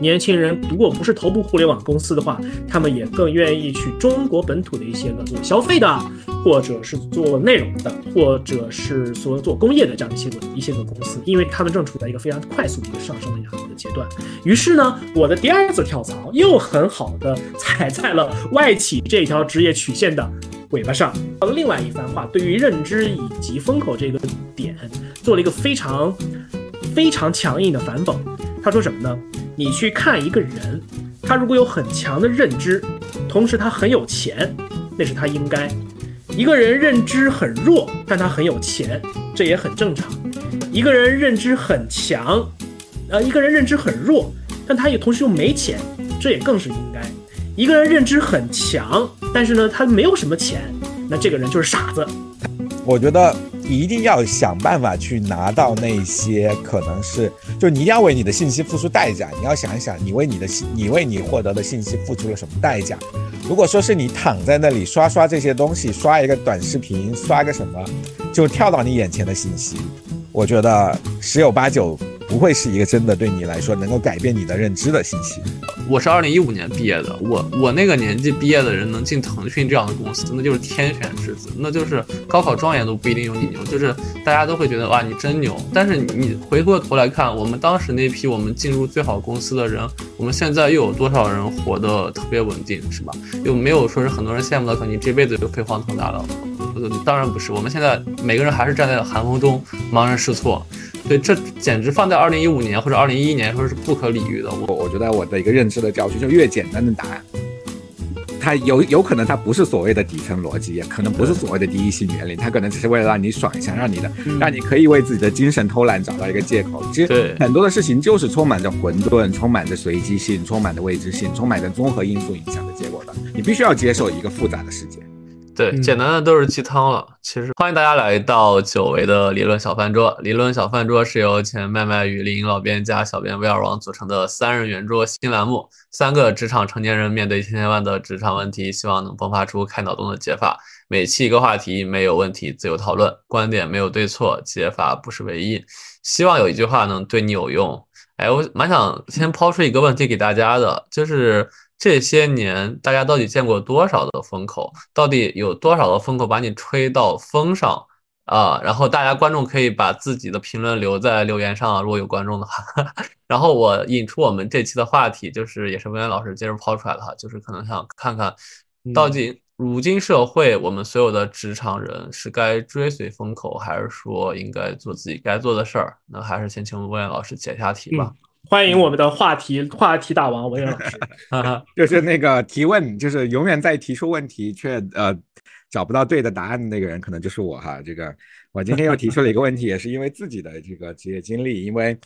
年轻人如果不是头部互联网公司的话，他们也更愿意去中国本土的一些个做消费的，或者是做内容的，或者是说做工业的这样一些个一些个公司，因为他们正处在一个非常快速的一个上升的一个阶段。于是呢，我的第二次跳槽又很好的踩在了外企这条职业曲线的。尾巴上，另外一番话，对于认知以及风口这个点，做了一个非常非常强硬的反讽。他说什么呢？你去看一个人，他如果有很强的认知，同时他很有钱，那是他应该；一个人认知很弱，但他很有钱，这也很正常；一个人认知很强，呃，一个人认知很弱，但他也同时又没钱，这也更是应该。一个人认知很强，但是呢，他没有什么钱，那这个人就是傻子。我觉得一定要想办法去拿到那些可能是，就你一定要为你的信息付出代价。你要想一想，你为你的信，你为你获得的信息付出了什么代价？如果说是你躺在那里刷刷这些东西，刷一个短视频，刷个什么，就跳到你眼前的信息，我觉得十有八九。不会是一个真的对你来说能够改变你的认知的信息。我是二零一五年毕业的，我我那个年纪毕业的人能进腾讯这样的公司，那就是天选之子，那就是高考状元都不一定有你牛，就是大家都会觉得哇你真牛。但是你回过头来看，我们当时那批我们进入最好公司的人，我们现在又有多少人活得特别稳定，是吧？又没有说是很多人羡慕的，可能你这辈子就飞黄腾达了。当然不是，我们现在每个人还是站在寒风中茫然失措。对，这简直放在二零一五年或者二零一一年说是不可理喻的。我我觉得我的一个认知的教训，就越简单的答案，它有有可能它不是所谓的底层逻辑，也可能不是所谓的第一性原理，它可能只是为了让你爽一下，让你的让你可以为自己的精神偷懒找到一个借口。其实很多的事情就是充满着混沌，充满着随机性，充满着未知性，充满着综合因素影响的结果的。你必须要接受一个复杂的世界。对，简单的都是鸡汤了。其实欢迎大家来到久违的理论小饭桌。理论小饭桌是由前麦麦与林老编加小编威尔王组成的三人圆桌新栏目。三个职场成年人面对千千万的职场问题，希望能迸发出开脑洞的解法。每期一个话题，没有问题，自由讨论，观点没有对错，解法不是唯一。希望有一句话能对你有用。哎，我蛮想先抛出一个问题给大家的，就是。这些年，大家到底见过多少的风口？到底有多少的风口把你吹到风上啊？然后大家观众可以把自己的评论留在留言上，如果有观众的话。然后我引出我们这期的话题，就是也是文渊老师接着抛出来的哈，就是可能想看看，到底如今社会我们所有的职场人是该追随风口，还是说应该做自己该做的事儿？那还是先请文渊老师解一下题吧。欢迎我们的话题话题大王文远老师，就是那个提问，就是永远在提出问题却呃找不到对的答案的那个人，可能就是我哈。这个我今天又提出了一个问题，也是因为自己的这个职业经历，因为。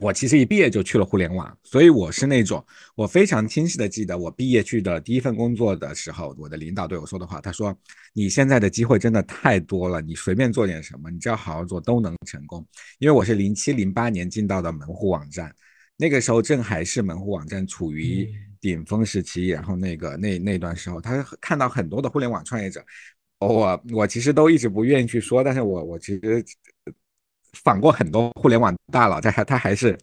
我其实一毕业就去了互联网，所以我是那种我非常清晰的记得我毕业去的第一份工作的时候，我的领导对我说的话，他说：“你现在的机会真的太多了，你随便做点什么，你只要好好做都能成功。”因为我是零七零八年进到的门户网站，那个时候正还是门户网站处于顶峰时期，然后那个那那段时候，他看到很多的互联网创业者，我我其实都一直不愿意去说，但是我我其实。访过很多互联网大佬，在他他还是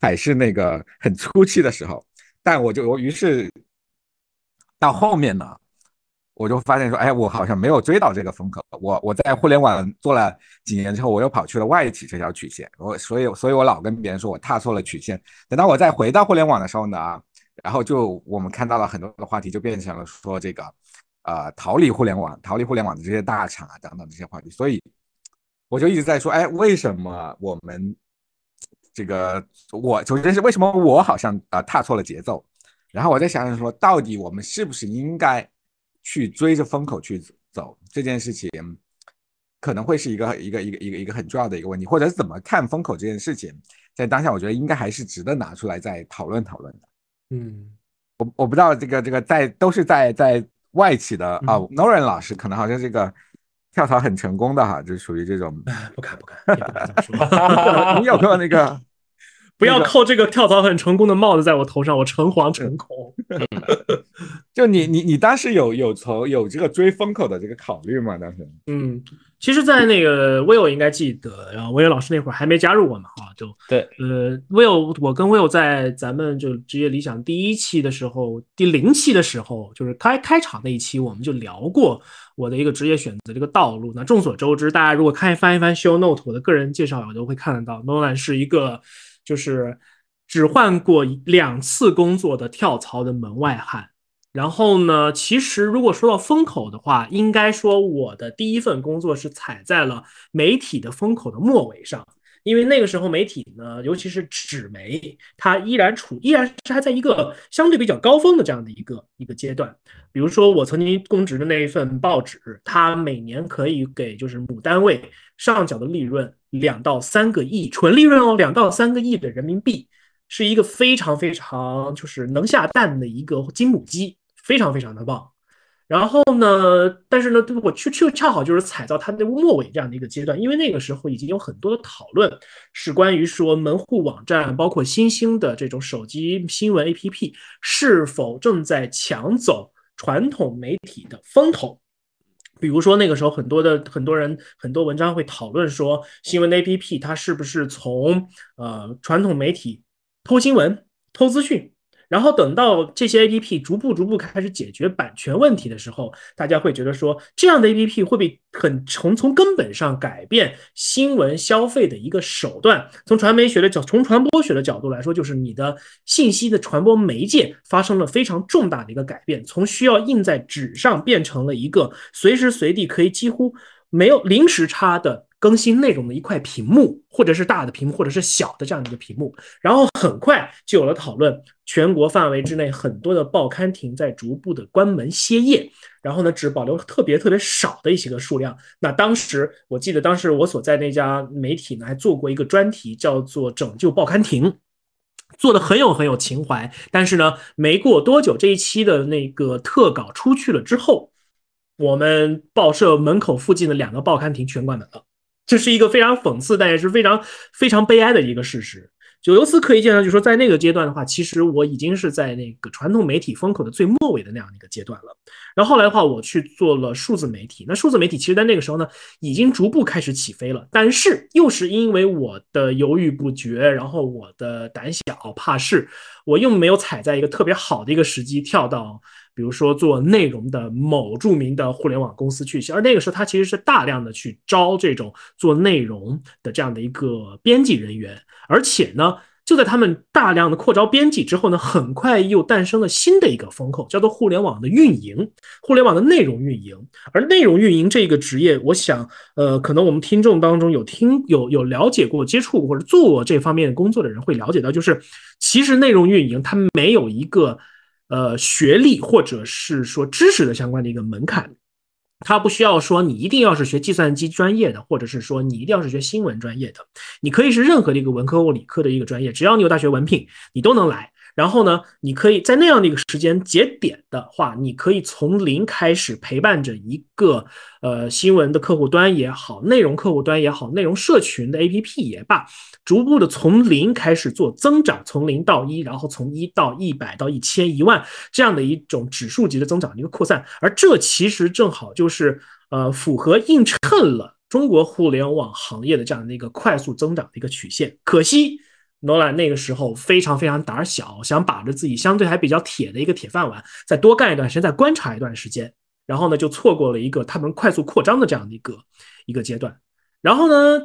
还是那个很初期的时候，但我就我于是到后面呢，我就发现说，哎，我好像没有追到这个风口。我我在互联网做了几年之后，我又跑去了外企这条曲线。我所以所以我老跟别人说我踏错了曲线。等到我再回到互联网的时候呢，然后就我们看到了很多的话题，就变成了说这个呃逃离互联网、逃离互联网的这些大厂啊等等这些话题。所以。我就一直在说，哎，为什么我们这个我首先是为什么我好像啊踏错了节奏，然后我在想想说，到底我们是不是应该去追着风口去走这件事情，可能会是一个一个一个一个一个很重要的一个问题，或者是怎么看风口这件事情，在当下我觉得应该还是值得拿出来再讨论讨论的。嗯，我我不知道这个这个在都是在在外企的啊，Noren 老师可能好像这个。跳槽很成功的哈，就属于这种，不敢不敢，不敢 说。你有没有那个？不要扣这个跳槽很成功的帽子在我头上，我诚惶诚恐。就你你你当时有有从有这个追风口的这个考虑吗？当时？嗯，其实，在那个 Will 应该记得，然后 Will 老师那会儿还没加入我们，啊，就对，呃，Will，我跟 Will 在咱们就职业理想第一期的时候，第零期的时候，就是开开场那一期，我们就聊过我的一个职业选择这个道路。那众所周知，大家如果看翻一翻 Show Note 我的个人介绍，我都会看得到，Nolan 是一个就是只换过两次工作的跳槽的门外汉。然后呢？其实如果说到风口的话，应该说我的第一份工作是踩在了媒体的风口的末尾上，因为那个时候媒体呢，尤其是纸媒，它依然处依然是还在一个相对比较高峰的这样的一个一个阶段。比如说我曾经供职的那一份报纸，它每年可以给就是母单位上缴的利润两到三个亿，纯利润哦，两到三个亿的人民币。是一个非常非常就是能下蛋的一个金母鸡，非常非常的棒。然后呢，但是呢，我却却恰好就是踩到它的末尾这样的一个阶段，因为那个时候已经有很多的讨论是关于说门户网站，包括新兴的这种手机新闻 APP 是否正在抢走传统媒体的风头。比如说那个时候，很多的很多人很多文章会讨论说，新闻 APP 它是不是从呃传统媒体。偷新闻、偷资讯，然后等到这些 A P P 逐步逐步开始解决版权问题的时候，大家会觉得说，这样的 A P P 会被很从从根本上改变新闻消费的一个手段。从传媒学的角，从传播学的角度来说，就是你的信息的传播媒介发生了非常重大的一个改变，从需要印在纸上变成了一个随时随地可以几乎没有零时差的。更新内容的一块屏幕，或者是大的屏幕，或者是小的这样的一个屏幕，然后很快就有了讨论。全国范围之内，很多的报刊亭在逐步的关门歇业，然后呢，只保留特别特别少的一些个数量。那当时我记得，当时我所在那家媒体呢，还做过一个专题，叫做“拯救报刊亭”，做的很有很有情怀。但是呢，没过多久，这一期的那个特稿出去了之后，我们报社门口附近的两个报刊亭全关门了。这是一个非常讽刺，但也是非常非常悲哀的一个事实。就由此可以见到，就说在那个阶段的话，其实我已经是在那个传统媒体风口的最末尾的那样的一个阶段了。然后后来的话，我去做了数字媒体。那数字媒体其实，在那个时候呢，已经逐步开始起飞了。但是又是因为我的犹豫不决，然后我的胆小怕事，我又没有踩在一个特别好的一个时机跳到。比如说做内容的某著名的互联网公司去，而那个时候他其实是大量的去招这种做内容的这样的一个编辑人员，而且呢，就在他们大量的扩招编辑之后呢，很快又诞生了新的一个风口，叫做互联网的运营，互联网的内容运营。而内容运营这个职业，我想，呃，可能我们听众当中有听有有了解过、接触过或者做过这方面工作的人会了解到，就是其实内容运营它没有一个。呃，学历或者是说知识的相关的一个门槛，它不需要说你一定要是学计算机专业的，或者是说你一定要是学新闻专业的，你可以是任何的一个文科或理科的一个专业，只要你有大学文凭，你都能来。然后呢，你可以在那样的一个时间节点的话，你可以从零开始陪伴着一个呃新闻的客户端也好，内容客户端也好，内容社群的 APP 也罢，逐步的从零开始做增长，从零到一，然后从一到一百到一千一万这样的一种指数级的增长的一个扩散，而这其实正好就是呃符合映衬了中国互联网行业的这样的一个快速增长的一个曲线，可惜。诺兰那个时候非常非常胆小，想把着自己相对还比较铁的一个铁饭碗，再多干一段时间，再观察一段时间，然后呢，就错过了一个他们快速扩张的这样的一个一个阶段。然后呢，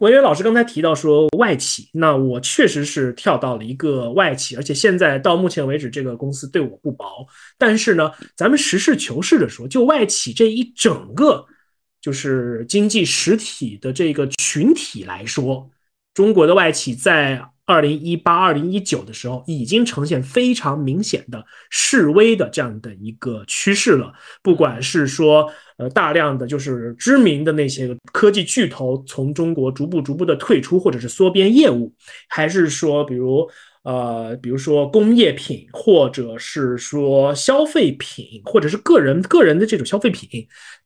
文渊老师刚才提到说外企，那我确实是跳到了一个外企，而且现在到目前为止，这个公司对我不薄。但是呢，咱们实事求是的说，就外企这一整个就是经济实体的这个群体来说，中国的外企在。二零一八、二零一九的时候，已经呈现非常明显的示威的这样的一个趋势了。不管是说，呃，大量的就是知名的那些科技巨头从中国逐步、逐步的退出，或者是缩编业务，还是说，比如，呃，比如说工业品，或者是说消费品，或者是个人个人的这种消费品，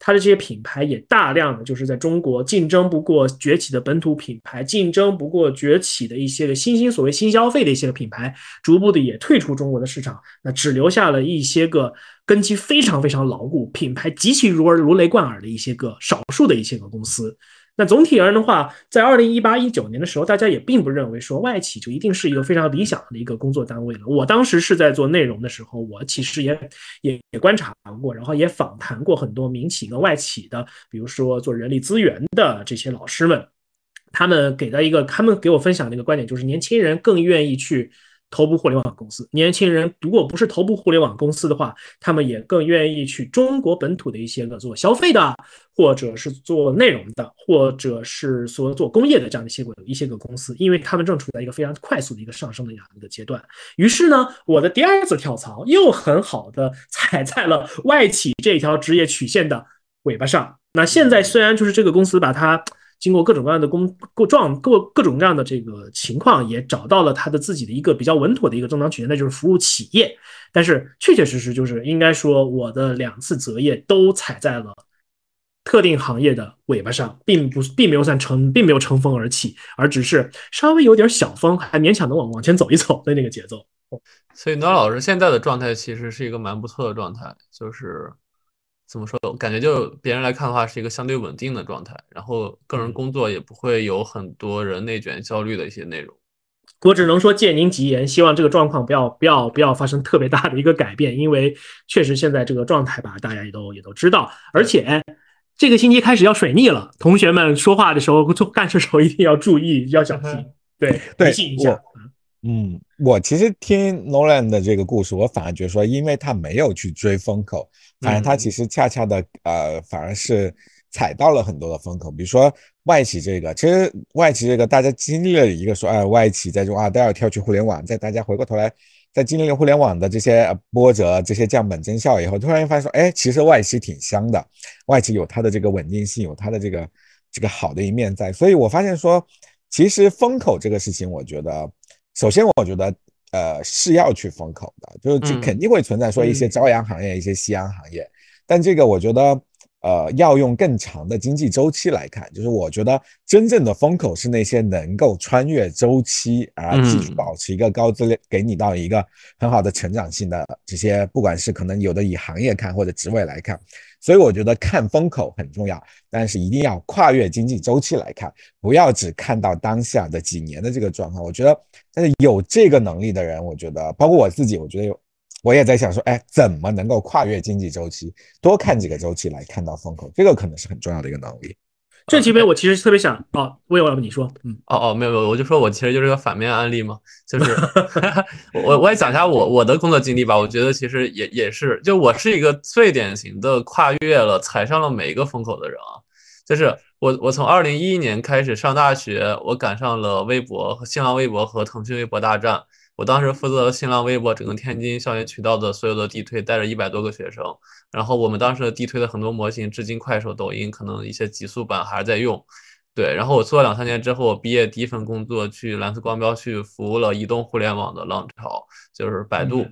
它的这些品牌也大量的就是在中国竞争不过崛起的本土品牌，竞争不过崛起的一些个新兴所谓新消费的一些个品牌，逐步的也退出中国的市场，那只留下了一些个根基非常非常牢固、品牌极其如耳如雷贯耳的一些个少数的一些个公司。那总体而言的话，在二零一八一九年的时候，大家也并不认为说外企就一定是一个非常理想的一个工作单位了。我当时是在做内容的时候，我其实也也也观察过，然后也访谈过很多民企跟外企的，比如说做人力资源的这些老师们，他们给的一个，他们给我分享的一个观点就是，年轻人更愿意去。头部互联网公司，年轻人如果不是头部互联网公司的话，他们也更愿意去中国本土的一些个做消费的，或者是做内容的，或者是说做工业的这样的一些个一些个公司，因为他们正处在一个非常快速的一个上升的这样一个阶段。于是呢，我的第二次跳槽又很好的踩在了外企这条职业曲线的尾巴上。那现在虽然就是这个公司把它。经过各种各样的工各状各各种各样的这个情况，也找到了他的自己的一个比较稳妥的一个增长曲线，那就是服务企业。但是确确实实就是应该说，我的两次择业都踩在了特定行业的尾巴上，并不并没有算乘并没有乘风而起，而只是稍微有点小风，还勉强能往往前走一走的那个节奏。所以，暖老师现在的状态其实是一个蛮不错的状态，就是。怎么说？感觉就别人来看的话，是一个相对稳定的状态。然后个人工作也不会有很多人内卷焦虑的一些内容。我只能说借您吉言，希望这个状况不要不要不要发生特别大的一个改变，因为确实现在这个状态吧，大家也都也都知道。而且这个星期开始要水逆了，同学们说话的时候做干事时候一定要注意，要小心。对，对，提醒一下。嗯，我其实听 Nolan 的这个故事，我反而觉得说，因为他没有去追风口。反而他其实恰恰的，呃，反而是踩到了很多的风口。比如说外企这个，其实外企这个大家经历了一个说，哎，外企在中啊都要跳去互联网，在大家回过头来，在经历了互联网的这些波折、这些降本增效以后，突然发现说，哎，其实外企挺香的，外企有它的这个稳定性，有它的这个这个好的一面在。所以我发现说，其实风口这个事情，我觉得，首先我觉得。呃，是要去风口的，就是肯定会存在说一些朝阳行业、一些夕阳行业，但这个我觉得，呃，要用更长的经济周期来看，就是我觉得真正的风口是那些能够穿越周期而继续保持一个高质量，给你到一个很好的成长性的这些，不管是可能有的以行业看或者职位来看。所以我觉得看风口很重要，但是一定要跨越经济周期来看，不要只看到当下的几年的这个状况。我觉得，但是有这个能力的人，我觉得包括我自己，我觉得有，我也在想说，哎，怎么能够跨越经济周期，多看几个周期来看到风口，这个可能是很重要的一个能力。这期边我其实特别想啊，魏老师你说，嗯，哦哦，没有没有，我就说我其实就是个反面案例嘛，就是 我我也讲一下我我的工作经历吧，我觉得其实也也是，就我是一个最典型的跨越了踩上了每一个风口的人啊，就是我我从二零一一年开始上大学，我赶上了微博和新浪微博和腾讯微博大战。我当时负责新浪微博整个天津校园渠道的所有的地推，带着一百多个学生。然后我们当时的地推的很多模型，至今快手、抖音可能一些极速版还是在用。对，然后我做了两三年之后，我毕业第一份工作去蓝色光标去服务了移动互联网的浪潮，就是百度。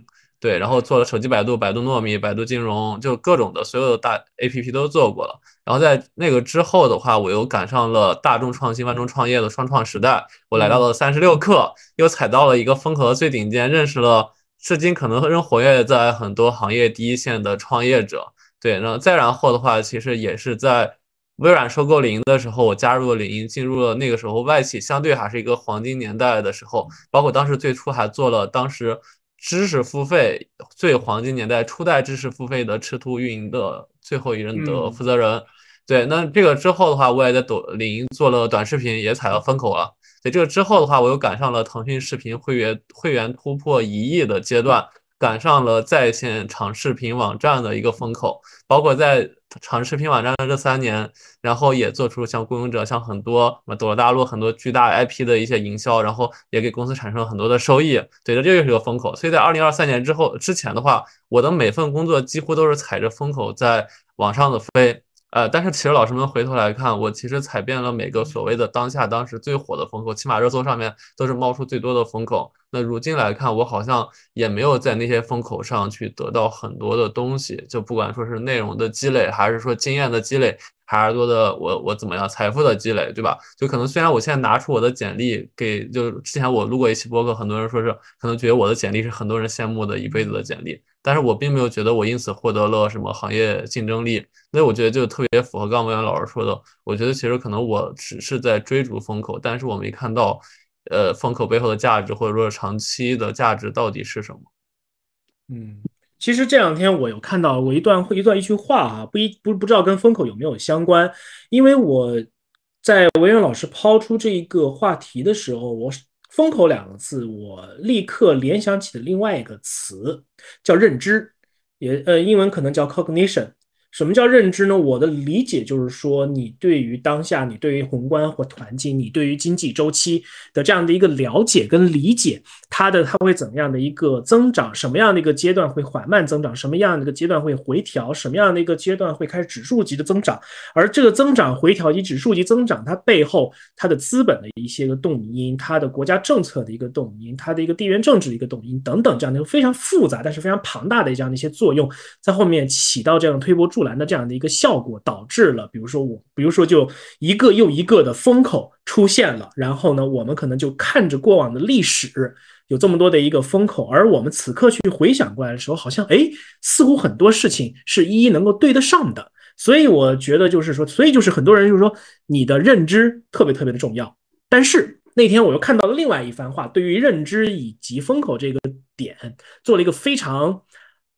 对，然后做了手机百度、百度糯米、百度金融，就各种的所有的大 APP 都做过了。然后在那个之后的话，我又赶上了大众创新、万众创业的双创时代，我来到了三十六氪，又踩到了一个风口的最顶尖，认识了至今可能仍活跃在很多行业第一线的创业者。对，然后再然后的话，其实也是在微软收购领英的时候，我加入了领英，进入了那个时候外企相对还是一个黄金年代的时候，包括当时最初还做了当时。知识付费最黄金年代，初代知识付费的赤兔运营的最后一任的负责人。对，那这个之后的话，我也在抖领英做了短视频，也踩了风口了。在这个之后的话，我又赶上了腾讯视频会员会员突破一亿的阶段。赶上了在线长视频网站的一个风口，包括在长视频网站的这三年，然后也做出像《孤勇者》、像很多什么《斗罗大陆》很多巨大 IP 的一些营销，然后也给公司产生了很多的收益。对，这就是一个风口。所以在二零二三年之后之前的话，我的每份工作几乎都是踩着风口在往上的飞。呃，但是其实老师们回头来看，我其实踩遍了每个所谓的当下当时最火的风口，起码热搜上面都是冒出最多的风口。那如今来看，我好像也没有在那些风口上去得到很多的东西，就不管说是内容的积累，还是说经验的积累，还是多的我我怎么样财富的积累，对吧？就可能虽然我现在拿出我的简历给，就是之前我录过一期播客，很多人说是可能觉得我的简历是很多人羡慕的一辈子的简历，但是我并没有觉得我因此获得了什么行业竞争力。那我觉得就特别符合刚刚文老师说的，我觉得其实可能我只是在追逐风口，但是我没看到。呃，风口背后的价值，或者说长期的价值到底是什么？嗯，其实这两天我有看到过一段一段一句话啊，不一不不知道跟风口有没有相关，因为我在文渊老师抛出这一个话题的时候，我“风口”两个字，我立刻联想起的另外一个词，叫认知，也呃，英文可能叫 cognition。什么叫认知呢？我的理解就是说，你对于当下，你对于宏观或环境，你对于经济周期的这样的一个了解跟理解，它的它会怎么样的一个增长？什么样的一个阶段会缓慢增长？什么样的一个阶段会回调？什么样的一个阶段会开始指数级的增长？而这个增长、回调及指数级增长，它背后它的资本的一些个动因，它的国家政策的一个动因，它的一个地缘政治的一个动因等等，这样的一个非常复杂但是非常庞大的这样的一些作用，在后面起到这样的推波助澜的这样的一个效果，导致了，比如说我，比如说就一个又一个的风口出现了，然后呢，我们可能就看着过往的历史有这么多的一个风口，而我们此刻去回想过来的时候，好像哎，似乎很多事情是一一能够对得上的。所以我觉得就是说，所以就是很多人就是说，你的认知特别特别的重要。但是那天我又看到了另外一番话，对于认知以及风口这个点做了一个非常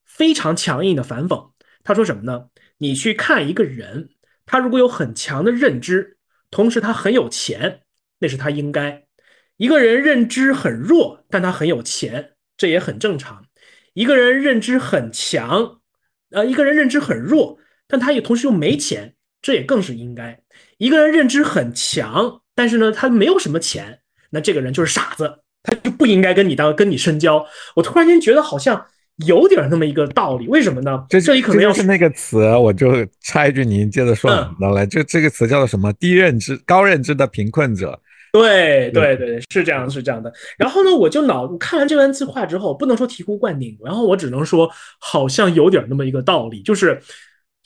非常强硬的反讽。他说什么呢？你去看一个人，他如果有很强的认知，同时他很有钱，那是他应该。一个人认知很弱，但他很有钱，这也很正常。一个人认知很强，呃，一个人认知很弱，但他也同时又没钱，这也更是应该。一个人认知很强，但是呢，他没有什么钱，那这个人就是傻子，他就不应该跟你当跟你深交。我突然间觉得好像。有点那么一个道理，为什么呢？这这里可能要是那个词，我就插一句，您接着说。来来，这这个词叫做什么？低认知、高认知的贫困者。对对对，是这样是这样的。然后呢，我就脑看完这番字话之后，不能说醍醐灌顶，然后我只能说，好像有点那么一个道理，就是。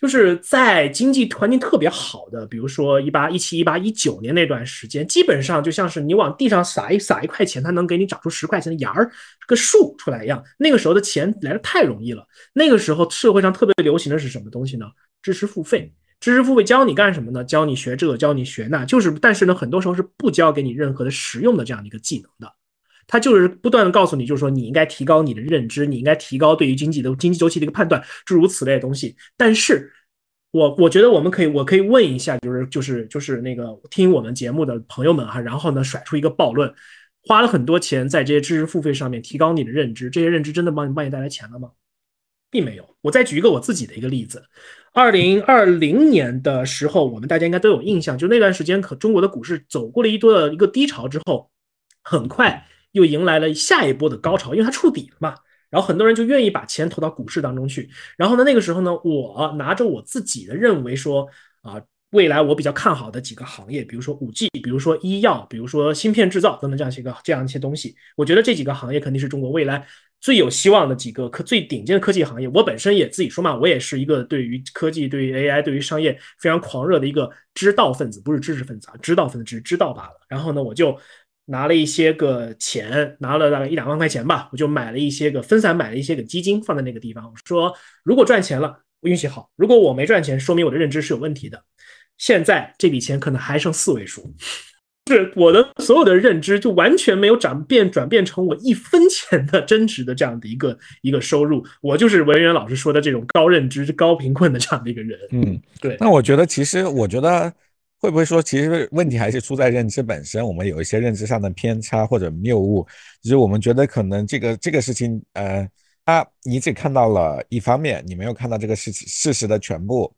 就是在经济环境特别好的，比如说一八一七、一八一九年那段时间，基本上就像是你往地上撒一撒一块钱，它能给你长出十块钱的芽儿，个树出来一样。那个时候的钱来的太容易了。那个时候社会上特别流行的是什么东西呢？知识付费，知识付费教你干什么呢？教你学这个，教你学那，就是但是呢，很多时候是不教给你任何的实用的这样的一个技能的。他就是不断的告诉你，就是说你应该提高你的认知，你应该提高对于经济的经济周期的一个判断，诸如此类的东西。但是，我我觉得我们可以，我可以问一下，就是就是就是那个听我们节目的朋友们哈，然后呢甩出一个暴论，花了很多钱在这些知识付费上面提高你的认知，这些认知真的帮你帮你带来钱了吗？并没有。我再举一个我自己的一个例子，二零二零年的时候，我们大家应该都有印象，就那段时间可中国的股市走过了一多的一个低潮之后，很快。又迎来了下一波的高潮，因为它触底了嘛，然后很多人就愿意把钱投到股市当中去。然后呢，那个时候呢，我拿着我自己的认为说啊，未来我比较看好的几个行业，比如说五 G，比如说医药，比如说芯片制造等等这样一些个这样一些东西，我觉得这几个行业肯定是中国未来最有希望的几个科最顶尖的科技行业。我本身也自己说嘛，我也是一个对于科技、对于 AI、对于商业非常狂热的一个知道分子，不是知识分子啊，知道分子只是知道罢了。然后呢，我就。拿了一些个钱，拿了大概一两万块钱吧，我就买了一些个分散，买了一些个基金放在那个地方。我说，如果赚钱了，我运气好；如果我没赚钱，说明我的认知是有问题的。现在这笔钱可能还剩四位数，是我的所有的认知就完全没有转变，转变成我一分钱的 真实的这样的一个一个收入。我就是文渊老师说的这种高认知、高贫困的这样的一个人。嗯，对。那我觉得，其实我觉得。会不会说，其实问题还是出在认知本身？我们有一些认知上的偏差或者谬误，就是我们觉得可能这个这个事情，呃，啊，你只看到了一方面，你没有看到这个事情事实的全部，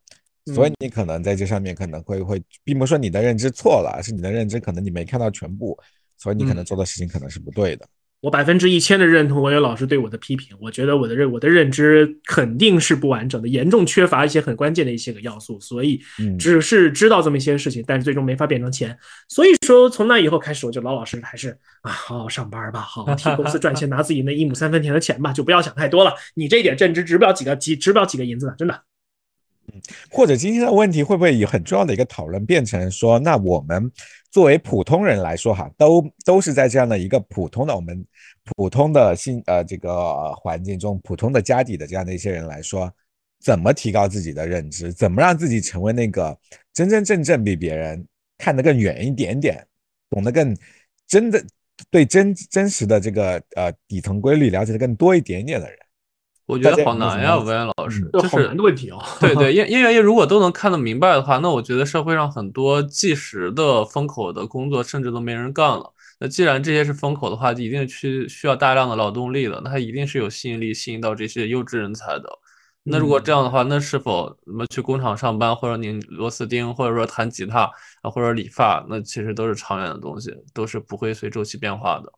所以你可能在这上面可能会会，并不是说你的认知错了，而是你的认知可能你没看到全部，所以你可能做的事情可能是不对的。我百分之一千的认同我有老师对我的批评，我觉得我的认我的认知肯定是不完整的，严重缺乏一些很关键的一些个要素，所以只是知道这么一些事情，但是最终没法变成钱。所以说从那以后开始，我就老老实实还是啊，好好上班吧，好好替公司赚钱，拿自己那一亩三分田的钱吧，就不要想太多了。你这一点认知值不了几个几值不了几个银子的，真的。嗯，或者今天的问题会不会有很重要的一个讨论变成说，那我们作为普通人来说哈，都都是在这样的一个普通的我们普通的信呃这个环境中，普通的家底的这样的一些人来说，怎么提高自己的认知，怎么让自己成为那个真真正正比别人看得更远一点点，懂得更真的对真真实的这个呃底层规律了解的更多一点点的人。我觉得好难呀，文言老师，就是问题哦。对对，因因为如果都能看得明白的话，那我觉得社会上很多计时的风口的工作，甚至都没人干了。那既然这些是风口的话，一定去需要大量的劳动力的，那它一定是有吸引力，吸引到这些优质人才的。那如果这样的话，那是否什么去工厂上班，或者拧螺丝钉，或者说弹吉他啊，或者理发，那其实都是长远的东西，都是不会随周期变化的。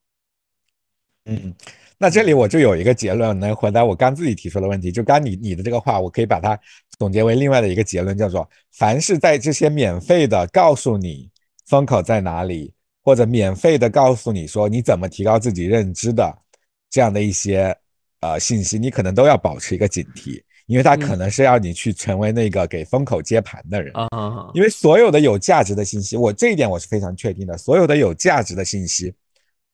嗯。那这里我就有一个结论，能回答我刚自己提出的问题。就刚你你的这个话，我可以把它总结为另外的一个结论，叫做：凡是在这些免费的告诉你风口在哪里，或者免费的告诉你说你怎么提高自己认知的这样的一些呃信息，你可能都要保持一个警惕，因为它可能是要你去成为那个给风口接盘的人啊。因为所有的有价值的信息，我这一点我是非常确定的，所有的有价值的信息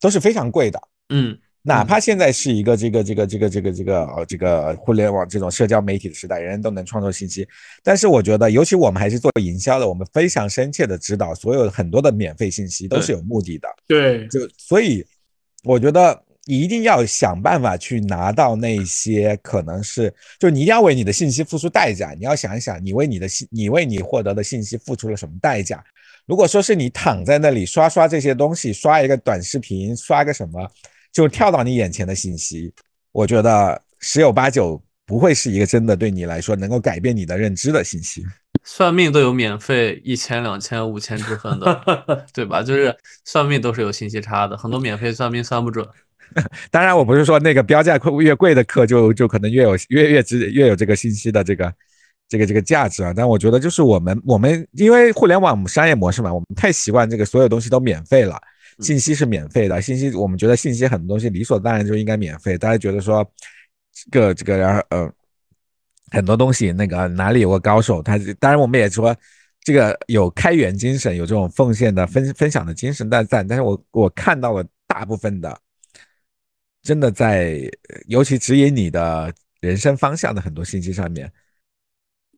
都是非常贵的。嗯。哪怕现在是一个这个这个这个这个这个呃这个互联网这种社交媒体的时代，人人都能创作信息，但是我觉得，尤其我们还是做营销的，我们非常深切的知道，所有很多的免费信息都是有目的的。对，就所以我觉得你一定要想办法去拿到那些可能是，就你一定要为你的信息付出代价。你要想一想，你为你的信，你为你获得的信息付出了什么代价？如果说是你躺在那里刷刷这些东西，刷一个短视频，刷个什么？就跳到你眼前的信息，我觉得十有八九不会是一个真的对你来说能够改变你的认知的信息。算命都有免费一千、两千、五千之分的，对吧？就是算命都是有信息差的，很多免费算命算不准。当然，我不是说那个标价越贵的课就就可能越有越越值越有这个信息的这个这个这个价值啊。但我觉得就是我们我们因为互联网商业模式嘛，我们太习惯这个所有东西都免费了。信息是免费的，信息我们觉得信息很多东西理所当然就应该免费。大家觉得说，这个这个然后呃，很多东西那个哪里有个高手，他当然我们也说这个有开源精神，有这种奉献的分分享的精神在在。但是我我看到了大部分的，真的在尤其指引你的人生方向的很多信息上面。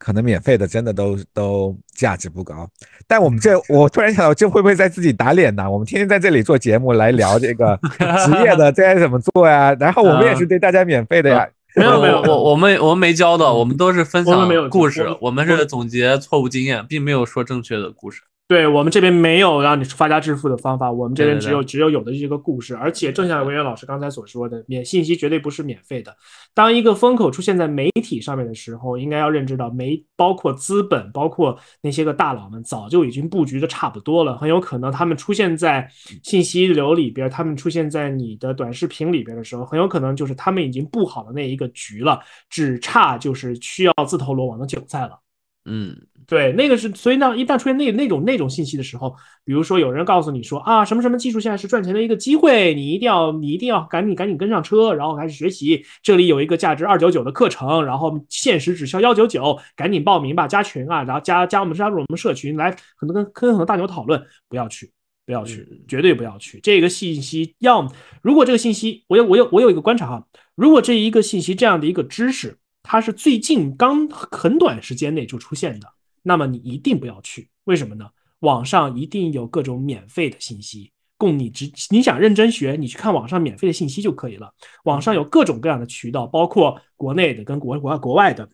可能免费的真的都都价值不高，但我们这我突然想到，这会不会在自己打脸呢？我们天天在这里做节目来聊这个 职业的该怎么做呀？然后我们也是对大家免费的呀。没有没有，我我们我们没教的，我们都是分享故事，我们是总结错误经验，并没有说正确的故事。对我们这边没有让你发家致富的方法，我们这边只有只有有的一个故事，而且正像文渊老师刚才所说的，免信息绝对不是免费的。当一个风口出现在媒体上面的时候，应该要认知到，媒包括资本，包括那些个大佬们，早就已经布局的差不多了。很有可能他们出现在信息流里边，他们出现在你的短视频里边的时候，很有可能就是他们已经布好了那一个局了，只差就是需要自投罗网的韭菜了。嗯。对，那个是，所以呢，一旦出现那那种那种信息的时候，比如说有人告诉你说啊，什么什么技术现在是赚钱的一个机会，你一定要你一定要赶紧赶紧跟上车，然后开始学习。这里有一个价值二九九的课程，然后限时只需要幺九九，赶紧报名吧，加群啊，然后加加我们加入我们社群来，很多跟跟很多大牛讨论，不要去，不要去，绝对不要去。这个信息要，如果这个信息，我有我有我有一个观察哈，如果这一个信息这样的一个知识，它是最近刚很短时间内就出现的。那么你一定不要去，为什么呢？网上一定有各种免费的信息供你直，你想认真学，你去看网上免费的信息就可以了。网上有各种各样的渠道，包括国内的跟国国外国外的，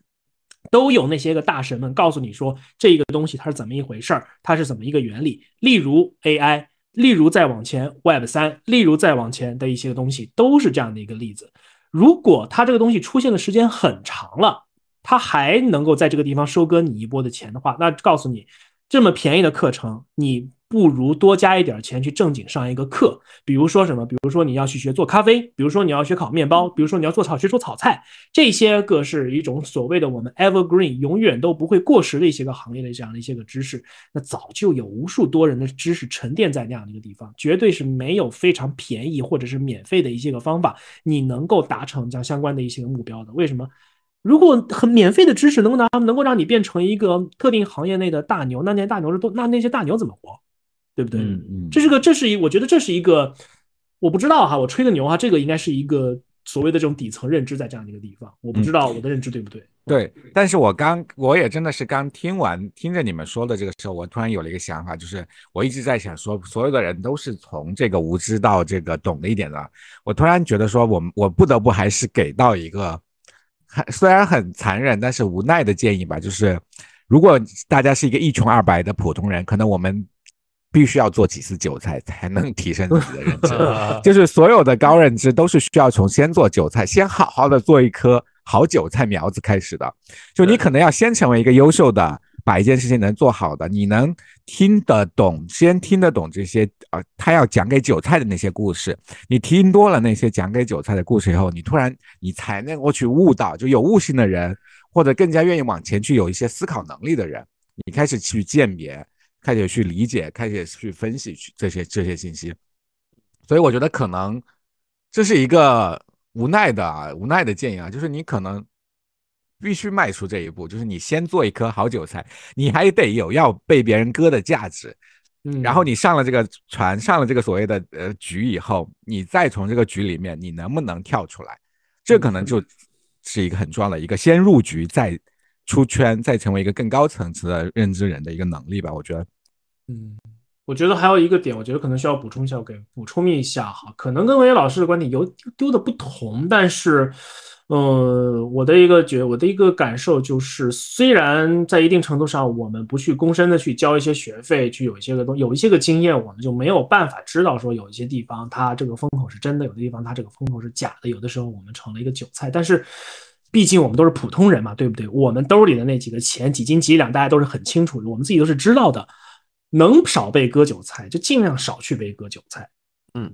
都有那些个大神们告诉你说这个东西它是怎么一回事儿，它是怎么一个原理。例如 AI，例如再往前 Web 三，例如再往前的一些个东西，都是这样的一个例子。如果它这个东西出现的时间很长了。它还能够在这个地方收割你一波的钱的话，那告诉你，这么便宜的课程，你不如多加一点钱去正经上一个课，比如说什么？比如说你要去学做咖啡，比如说你要学烤面包，比如说你要做炒学做炒菜，这些个是一种所谓的我们 evergreen 永远都不会过时的一些个行业的这样的一些个知识。那早就有无数多人的知识沉淀在那样的一个地方，绝对是没有非常便宜或者是免费的一些个方法，你能够达成这样相关的一些个目标的。为什么？如果很免费的知识能够拿能够让你变成一个特定行业内的大牛，那那些大牛是都那那些大牛怎么活？对不对？嗯嗯，这是个，这是一，我觉得这是一个，我不知道哈，我吹的牛哈，这个应该是一个所谓的这种底层认知在这样的一个地方，我不知道我的认知对不对？对，但是我刚我也真的是刚听完听着你们说的这个时候，我突然有了一个想法，就是我一直在想说，所有的人都是从这个无知到这个懂了一点的，我突然觉得说，我我不得不还是给到一个，虽然很残忍，但是无奈的建议吧，就是如果大家是一个一穷二白的普通人，可能我们。必须要做几次韭菜才能提升自己的认知，就是所有的高认知都是需要从先做韭菜，先好好的做一颗好韭菜苗子开始的。就你可能要先成为一个优秀的，把一件事情能做好的，你能听得懂，先听得懂这些呃，他要讲给韭菜的那些故事。你听多了那些讲给韭菜的故事以后，你突然你才能够去悟到，就有悟性的人，或者更加愿意往前去有一些思考能力的人，你开始去鉴别。开始去理解，开始去分析去这些这些信息，所以我觉得可能这是一个无奈的啊，无奈的建议啊，就是你可能必须迈出这一步，就是你先做一颗好韭菜，你还得有要被别人割的价值，嗯，然后你上了这个船，上了这个所谓的呃局以后，你再从这个局里面你能不能跳出来，这可能就是一个很重要的一个先入局再。出圈，再成为一个更高层次的认知人的一个能力吧，我觉得。嗯，我觉得还有一个点，我觉得可能需要补充一下，给补充一下哈，可能跟文野老师的观点有丢的不同，但是，呃，我的一个觉，我的一个感受就是，虽然在一定程度上，我们不去躬身的去交一些学费，去有一些个东，有一些个经验，我们就没有办法知道说有一些地方它这个风口是真的，有的地方它这个风口是假的，有的时候我们成了一个韭菜，但是。毕竟我们都是普通人嘛，对不对？我们兜里的那几个钱，几斤几两，大家都是很清楚的，我们自己都是知道的。能少被割韭菜，就尽量少去被割韭菜。嗯，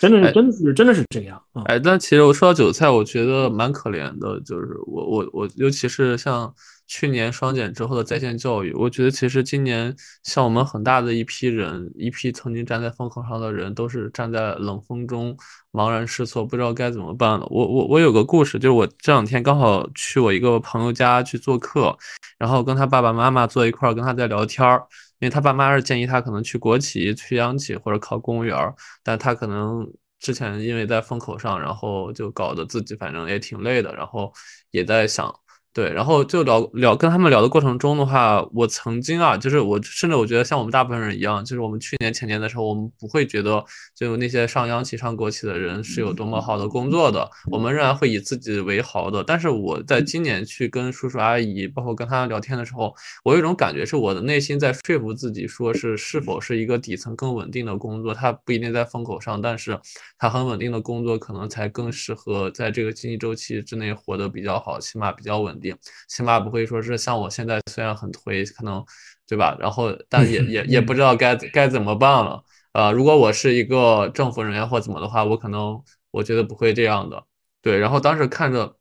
真的是，真的是，真的是这样啊！哎，但其实我说到韭菜，我觉得蛮可怜的，就是我，我，我，尤其是像。去年双减之后的在线教育，我觉得其实今年像我们很大的一批人，一批曾经站在风口上的人，都是站在冷风中茫然失措，不知道该怎么办了。我我我有个故事，就是我这两天刚好去我一个朋友家去做客，然后跟他爸爸妈妈坐一块儿跟他在聊天儿，因为他爸妈是建议他可能去国企、去央企或者考公务员，但他可能之前因为在风口上，然后就搞得自己反正也挺累的，然后也在想。对，然后就聊聊跟他们聊的过程中的话，我曾经啊，就是我甚至我觉得像我们大部分人一样，就是我们去年前年的时候，我们不会觉得就那些上央企上国企的人是有多么好的工作的，我们仍然会以自己为豪的。但是我在今年去跟叔叔阿姨，包括跟他聊天的时候，我有一种感觉是我的内心在说服自己，说是是否是一个底层更稳定的工作，它不一定在风口上，但是它很稳定的工作可能才更适合在这个经济周期之内活得比较好，起码比较稳定。起码不会说是像我现在虽然很颓，可能对吧？然后 但也也也不知道该该怎么办了。呃，如果我是一个政府人员或怎么的话，我可能我觉得不会这样的。对，然后当时看着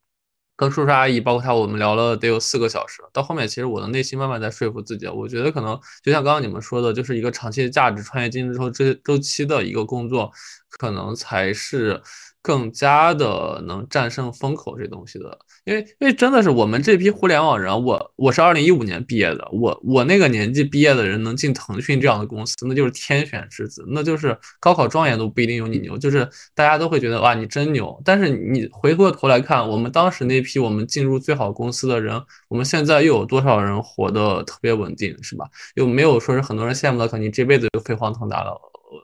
跟叔叔阿姨，包括他，我们聊了得有四个小时。到后面其实我的内心慢慢在说服自己，我觉得可能就像刚刚你们说的，就是一个长期的价值穿越经济之后这周期的一个工作，可能才是。更加的能战胜风口这东西的，因为因为真的是我们这批互联网人，我我是二零一五年毕业的，我我那个年纪毕业的人能进腾讯这样的公司，那就是天选之子，那就是高考状元都不一定有你牛，就是大家都会觉得哇你真牛，但是你回过头来看，我们当时那批我们进入最好公司的人，我们现在又有多少人活得特别稳定，是吧？又没有说是很多人羡慕的，可能你这辈子就飞黄腾达了。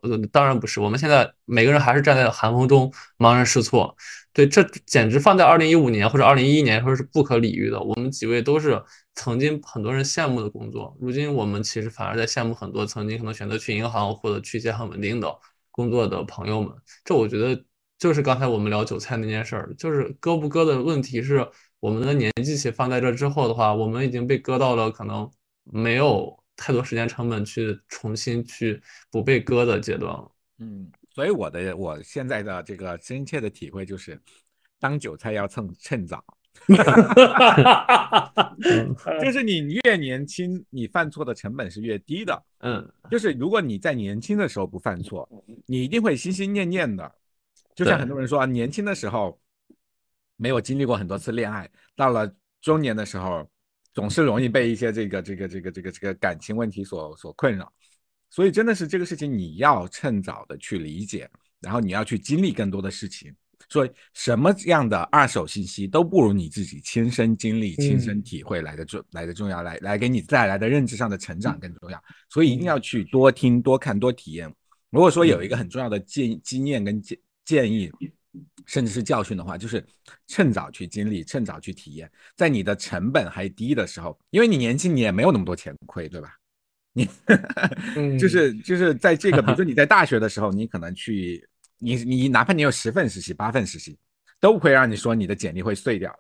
呃，当然不是，我们现在每个人还是站在寒风中茫然失措。对，这简直放在二零一五年或者二零一一年，说是不可理喻的。我们几位都是曾经很多人羡慕的工作，如今我们其实反而在羡慕很多曾经可能选择去银行或者去一些很稳定的工作的朋友们。这我觉得就是刚才我们聊韭菜那件事儿，就是割不割的问题，是我们的年纪起放在这之后的话，我们已经被割到了可能没有太多时间成本去重新去不被割的阶段了。嗯，所以我的我现在的这个深切的体会就是，当韭菜要趁趁早。就是你越年轻，你犯错的成本是越低的。嗯，就是如果你在年轻的时候不犯错，你一定会心心念念的。就像很多人说，啊年轻的时候没有经历过很多次恋爱，到了中年的时候，总是容易被一些这个这个这个这个这个感情问题所所困扰。所以真的是这个事情，你要趁早的去理解，然后你要去经历更多的事情。所以什么样的二手信息都不如你自己亲身经历、亲身体会来的重、来的重要，来来给你带来的认知上的成长更重要。所以一定要去多听、多看、多体验。如果说有一个很重要的建经验跟建建议，甚至是教训的话，就是趁早去经历，趁早去体验，在你的成本还低的时候，因为你年轻，你也没有那么多钱亏，对吧？你嗯 就是就是在这个，比如说你在大学的时候，你可能去，你你哪怕你有十份实习、八份实习，都不会让你说你的简历会碎掉。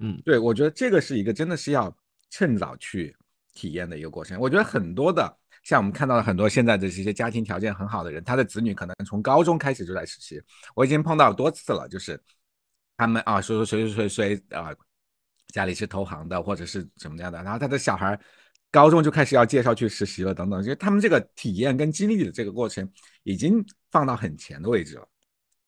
嗯，对，我觉得这个是一个真的是要趁早去体验的一个过程。我觉得很多的，像我们看到了很多现在的这些家庭条件很好的人，他的子女可能从高中开始就在实习。我已经碰到多次了，就是他们啊说说谁谁谁谁啊，家里是投行的或者是怎么样的，然后他的小孩高中就开始要介绍去实习了等等，就是他们这个体验跟经历的这个过程已经放到很前的位置了。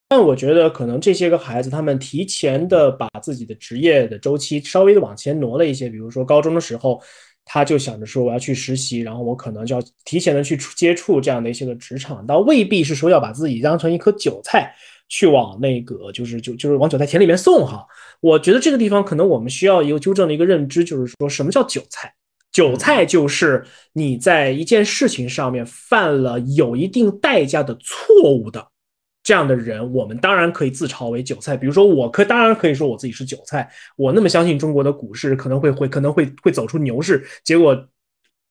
但我觉得可能这些个孩子，他们提前的把自己的职业的周期稍微的往前挪了一些，比如说高中的时候，他就想着说我要去实习，然后我可能就要提前的去接触这样的一些个职场，倒未必是说要把自己当成一颗韭菜去往那个就是就就是往韭菜田里面送哈。我觉得这个地方可能我们需要一个纠正的一个认知，就是说什么叫韭菜？韭菜就是你在一件事情上面犯了有一定代价的错误的这样的人，我们当然可以自嘲为韭菜。比如说，我可当然可以说我自己是韭菜，我那么相信中国的股市可能会会可能会会走出牛市，结果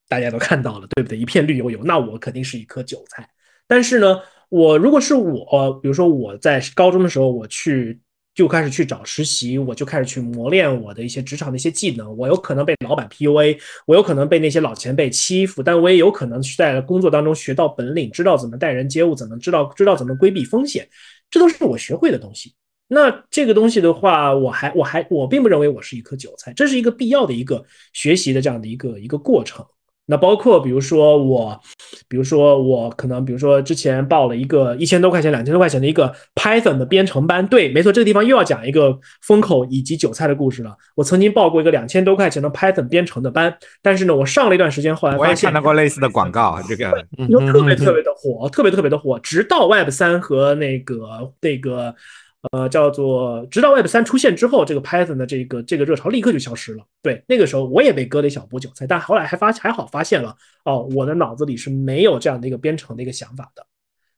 大家都看到了，对不对？一片绿油油，那我肯定是一颗韭菜。但是呢，我如果是我，比如说我在高中的时候，我去就开始去找实习，我就开始去磨练我的一些职场的一些技能。我有可能被老板 PUA，我有可能被那些老前辈欺负，但我也有可能去在工作当中学到本领，知道怎么待人接物，怎么知道知道怎么规避风险，这都是我学会的东西。那这个东西的话，我还我还我并不认为我是一颗韭菜，这是一个必要的一个学习的这样的一个一个过程。那包括比如说我，比如说我可能比如说之前报了一个一千多块钱、两千多块钱的一个 Python 的编程班，对，没错，这个地方又要讲一个风口以及韭菜的故事了。我曾经报过一个两千多块钱的 Python 编程的班，但是呢，我上了一段时间，后来我也发现看到过类似的广告，这个嗯就特别特别的火，特别特别的火，直到 Web 三和那个那个呃叫做直到 Web 三出现之后，这个 Python 的这个这个热潮立刻就消失了。对，那个时候我也被割了一小波韭菜，但后来还发还好发现了哦，我的脑子里是没有这样的一个编程的一个想法的。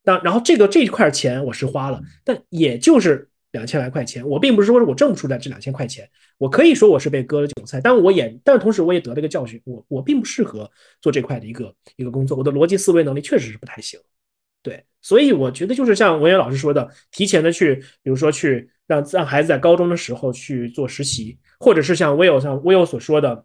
那然后这个这一块钱我是花了，但也就是两千来块钱，我并不是说我挣不出来这两千块钱，我可以说我是被割了韭菜，但我也但同时我也得了一个教训，我我并不适合做这块的一个一个工作，我的逻辑思维能力确实是不太行。对，所以我觉得就是像文远老师说的，提前的去，比如说去让让孩子在高中的时候去做实习，或者是像 Will 像 Will 所说的，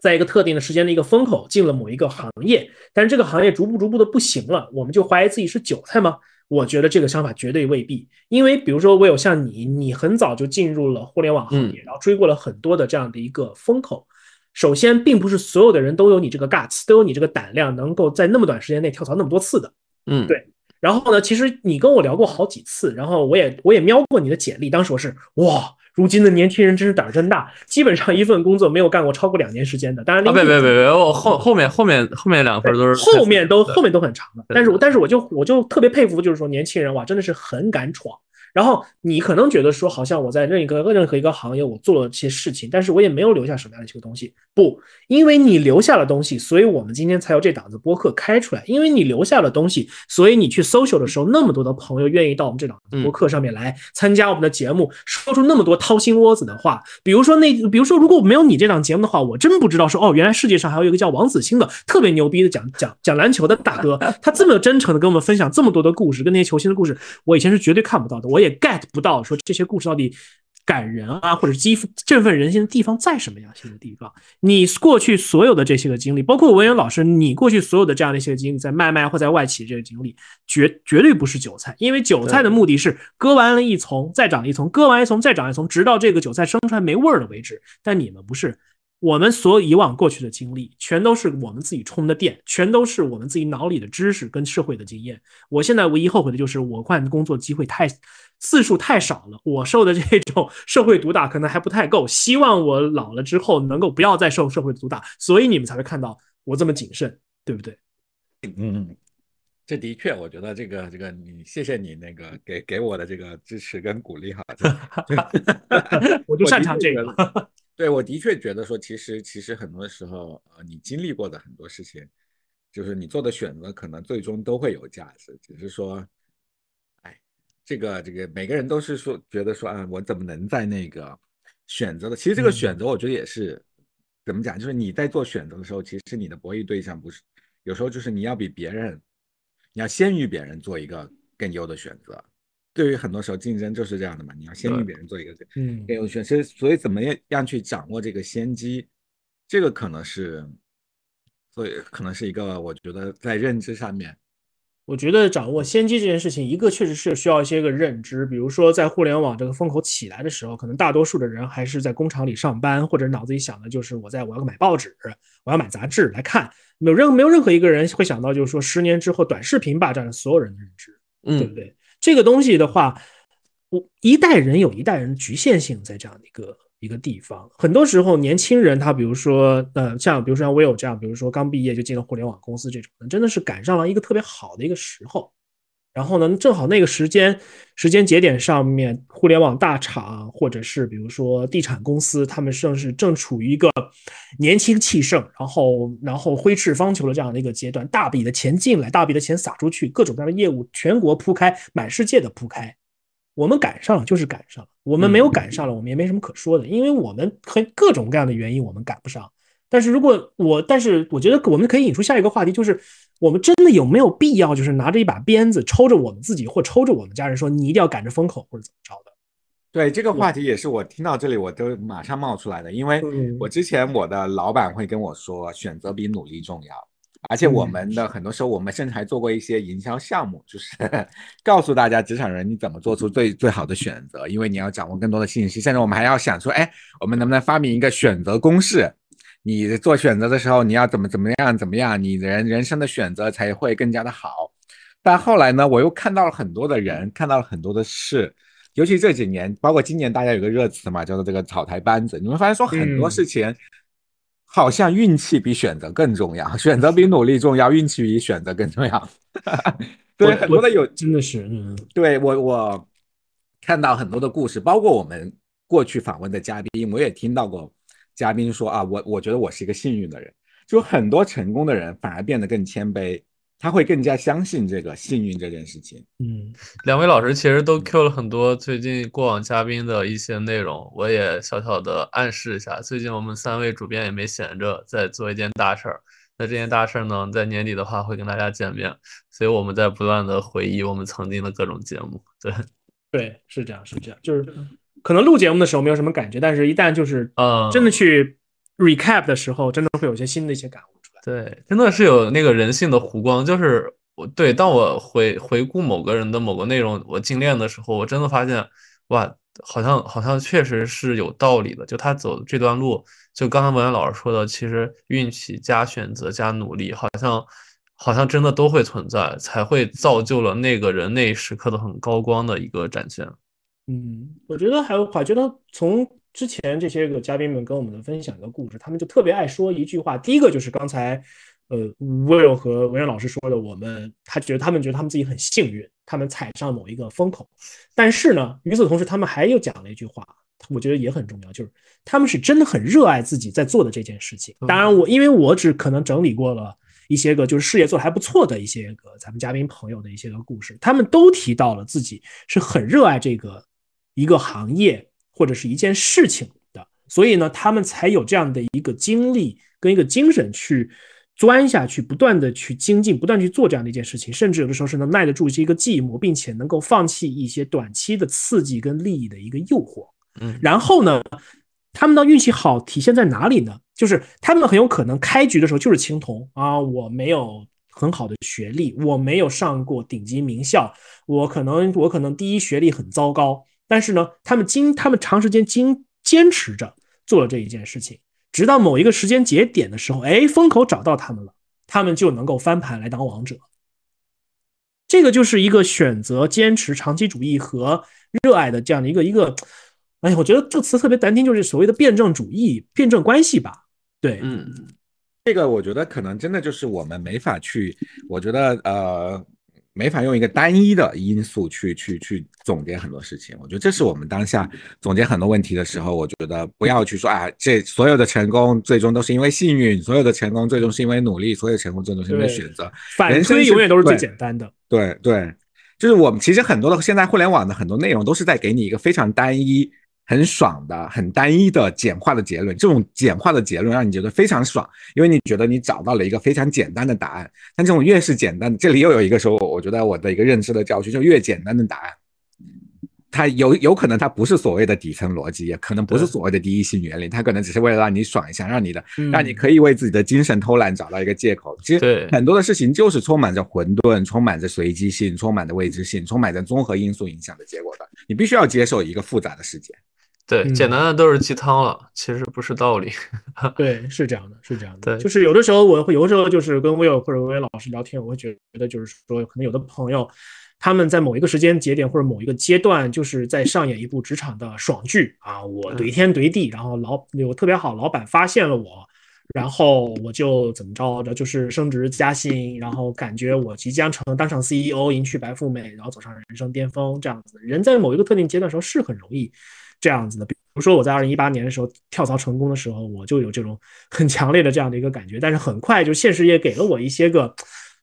在一个特定的时间的一个风口进了某一个行业，但是这个行业逐步逐步的不行了，我们就怀疑自己是韭菜吗？我觉得这个想法绝对未必，因为比如说 Will 像你，你很早就进入了互联网行业，然后追过了很多的这样的一个风口。首先，并不是所有的人都有你这个 guts，都有你这个胆量，能够在那么短时间内跳槽那么多次的。嗯，对然后呢，其实你跟我聊过好几次，然后我也我也瞄过你的简历，当时我是哇，如今的年轻人真是胆儿真大，基本上一份工作没有干过超过两年时间的。当然，啊，别别别别，我后后面后面后面两份都是后面都后面都很长的。但是我但是我就我就特别佩服，就是说年轻人哇，真的是很敢闯。然后你可能觉得说，好像我在任一个任何一个行业我做了这些事情，但是我也没有留下什么样的一个东西。不，因为你留下了东西，所以我们今天才有这档子播客开出来。因为你留下了东西，所以你去 social 的时候，那么多的朋友愿意到我们这档子播客上面来参加我们的节目，说出那么多掏心窝子的话。比如说那，比如说如果没有你这档节目的话，我真不知道说哦，原来世界上还有一个叫王子清的特别牛逼的讲讲讲篮球的大哥，他这么真诚的跟我们分享这么多的故事，跟那些球星的故事，我以前是绝对看不到的，我也 get 不到说这些故事到底感人啊，或者激振奋人心的地方在什么样些的地方？你过去所有的这些个经历，包括文渊老师，你过去所有的这样的一些经历，在卖卖或在外企这个经历，绝绝对不是韭菜，因为韭菜的目的是割完了一丛，再长一丛，割完一丛，再长一丛，直到这个韭菜生出来没味儿了为止。但你们不是。我们所有以往过去的经历，全都是我们自己充的电，全都是我们自己脑里的知识跟社会的经验。我现在唯一后悔的就是我换工作机会太次数太少了，我受的这种 社会毒打可能还不太够。希望我老了之后能够不要再受社会毒打，所以你们才会看到我这么谨慎，对不对？嗯，这的确，我觉得这个这个你谢谢你那个给给我的这个支持跟鼓励哈，我就擅长这个。对，我的确觉得说，其实其实很多时候，呃，你经历过的很多事情，就是你做的选择，可能最终都会有价值。只是说，哎，这个这个每个人都是说觉得说啊，我怎么能在那个选择的？其实这个选择，我觉得也是怎么讲？就是你在做选择的时候，其实你的博弈对象不是有时候就是你要比别人，你要先于别人做一个更优的选择。对于很多时候竞争就是这样的嘛，你要先于别人做一个嗯。更优选，所以所以怎么样样去掌握这个先机，这个可能是，所以可能是一个我觉得在认知上面，我觉得掌握先机这件事情，一个确实是需要一些个认知，比如说在互联网这个风口起来的时候，可能大多数的人还是在工厂里上班，或者脑子里想的就是我在我要买报纸，我要买杂志来看，没有任没有任何一个人会想到就是说十年之后短视频霸占了所有人的认知，对不对？这个东西的话，我一代人有一代人局限性在这样的一个一个地方。很多时候，年轻人他比如说，呃，像比如说像 Will 这样，比如说刚毕业就进了互联网公司这种，真的是赶上了一个特别好的一个时候。然后呢，正好那个时间时间节点上面，互联网大厂或者是比如说地产公司，他们正是正处于一个年轻气盛，然后然后挥斥方遒的这样的一个阶段，大笔的钱进来，大笔的钱撒出去，各种各样的业务全国铺开，满世界的铺开。我们赶上了，就是赶上了；我们没有赶上了，我们也没什么可说的，因为我们很各种各样的原因，我们赶不上。但是如果我，但是我觉得我们可以引出下一个话题，就是我们真的有没有必要，就是拿着一把鞭子抽着我们自己或抽着我们家人，说你一定要赶着风口或者怎么着的？对这个话题也是我听到这里我都马上冒出来的，因为我之前我的老板会跟我说，选择比努力重要，而且我们的很多时候我们甚至还做过一些营销项目，就是 告诉大家职场人你怎么做出最最好的选择，因为你要掌握更多的信息，甚至我们还要想说，哎，我们能不能发明一个选择公式？你做选择的时候，你要怎么怎么样怎么样，你人人生的选择才会更加的好。但后来呢，我又看到了很多的人，看到了很多的事，尤其这几年，包括今年，大家有个热词嘛，叫做这个草台班子。你会发现说很多事情，好像运气比选择更重要，选择比努力重要，运气比选择更重要。对，很多的有真的是，嗯，对我我看到很多的故事，包括我们过去访问的嘉宾，我也听到过。嘉宾说啊，我我觉得我是一个幸运的人，就很多成功的人反而变得更谦卑，他会更加相信这个幸运这件事情。嗯，两位老师其实都 Q 了很多最近过往嘉宾的一些内容，我也小小的暗示一下，最近我们三位主编也没闲着，在做一件大事儿。那这件大事儿呢，在年底的话会跟大家见面，所以我们在不断的回忆我们曾经的各种节目。对，对，是这样，是这样，就是。可能录节目的时候没有什么感觉，但是一旦就是呃真的去 recap 的时候，真的会有些新的一些感悟出来。对，真的是有那个人性的弧光，就是我对当我回回顾某个人的某个内容，我精炼的时候，我真的发现哇，好像好像确实是有道理的。就他走这段路，就刚才文渊老师说的，其实运气加选择加努力，好像好像真的都会存在，才会造就了那个人那一时刻的很高光的一个展现。嗯，我觉得还有，我觉得从之前这些个嘉宾们跟我们的分享的故事，他们就特别爱说一句话。第一个就是刚才，呃，Will 和文渊老师说的，我们他觉得他们觉得他们自己很幸运，他们踩上某一个风口。但是呢，与此同时，他们还又讲了一句话，我觉得也很重要，就是他们是真的很热爱自己在做的这件事情。当然，我因为我只可能整理过了一些个就是事业做的还不错的一些个咱们嘉宾朋友的一些个故事，他们都提到了自己是很热爱这个。一个行业或者是一件事情的，所以呢，他们才有这样的一个精力跟一个精神去钻下去，不断的去精进，不断去做这样的一件事情，甚至有的时候是能耐得住这个寂寞，并且能够放弃一些短期的刺激跟利益的一个诱惑。嗯，然后呢，他们的运气好体现在哪里呢？就是他们很有可能开局的时候就是青铜啊，我没有很好的学历，我没有上过顶级名校，我可能我可能第一学历很糟糕，但是呢，他们经他们长时间经坚持着做了这一件事情，直到某一个时间节点的时候，哎，风口找到他们了，他们就能够翻盘来当王者。这个就是一个选择坚持长期主义和热爱的这样的一个一个，哎呀，我觉得这个词特别难听，就是所谓的辩证主义、辩证关系吧。对，嗯，这个我觉得可能真的就是我们没法去，我觉得呃，没法用一个单一的因素去去去总结很多事情。我觉得这是我们当下总结很多问题的时候，我觉得不要去说啊，这所有的成功最终都是因为幸运，所有的成功最终是因为努力，所有成功最终是因为选择。反推永远都是最简单的。对对，就是我们其实很多的现在互联网的很多内容都是在给你一个非常单一。很爽的、很单一的简化的结论，这种简化的结论让你觉得非常爽，因为你觉得你找到了一个非常简单的答案。但这种越是简单，这里又有一个说，我觉得我的一个认知的教训，就越简单的答案，它有有可能它不是所谓的底层逻辑，也可能不是所谓的第一性原理，它可能只是为了让你爽一下，让你的让你可以为自己的精神偷懒找到一个借口。其实很多的事情就是充满着混沌，充满着随机性，充满着未知性，充满着综合因素影响的结果的。你必须要接受一个复杂的世界。对，简单的都是鸡汤了，其实不是道理。对，是这样的，是这样的。对，就是有的时候我会，有的时候就是跟 Will 或者威尔老师聊天，我会觉得就是说，可能有的朋友他们在某一个时间节点或者某一个阶段，就是在上演一部职场的爽剧啊，我怼天怼地，然后老有特别好，老板发现了我，然后我就怎么着着，就是升职加薪，然后感觉我即将成当上 CEO，迎娶白富美，然后走上人生巅峰，这样子。人在某一个特定阶段时候是很容易。这样子的，比如说我在二零一八年的时候跳槽成功的时候，我就有这种 很强烈的这样的一个感觉。但是很快就现实也给了我一些个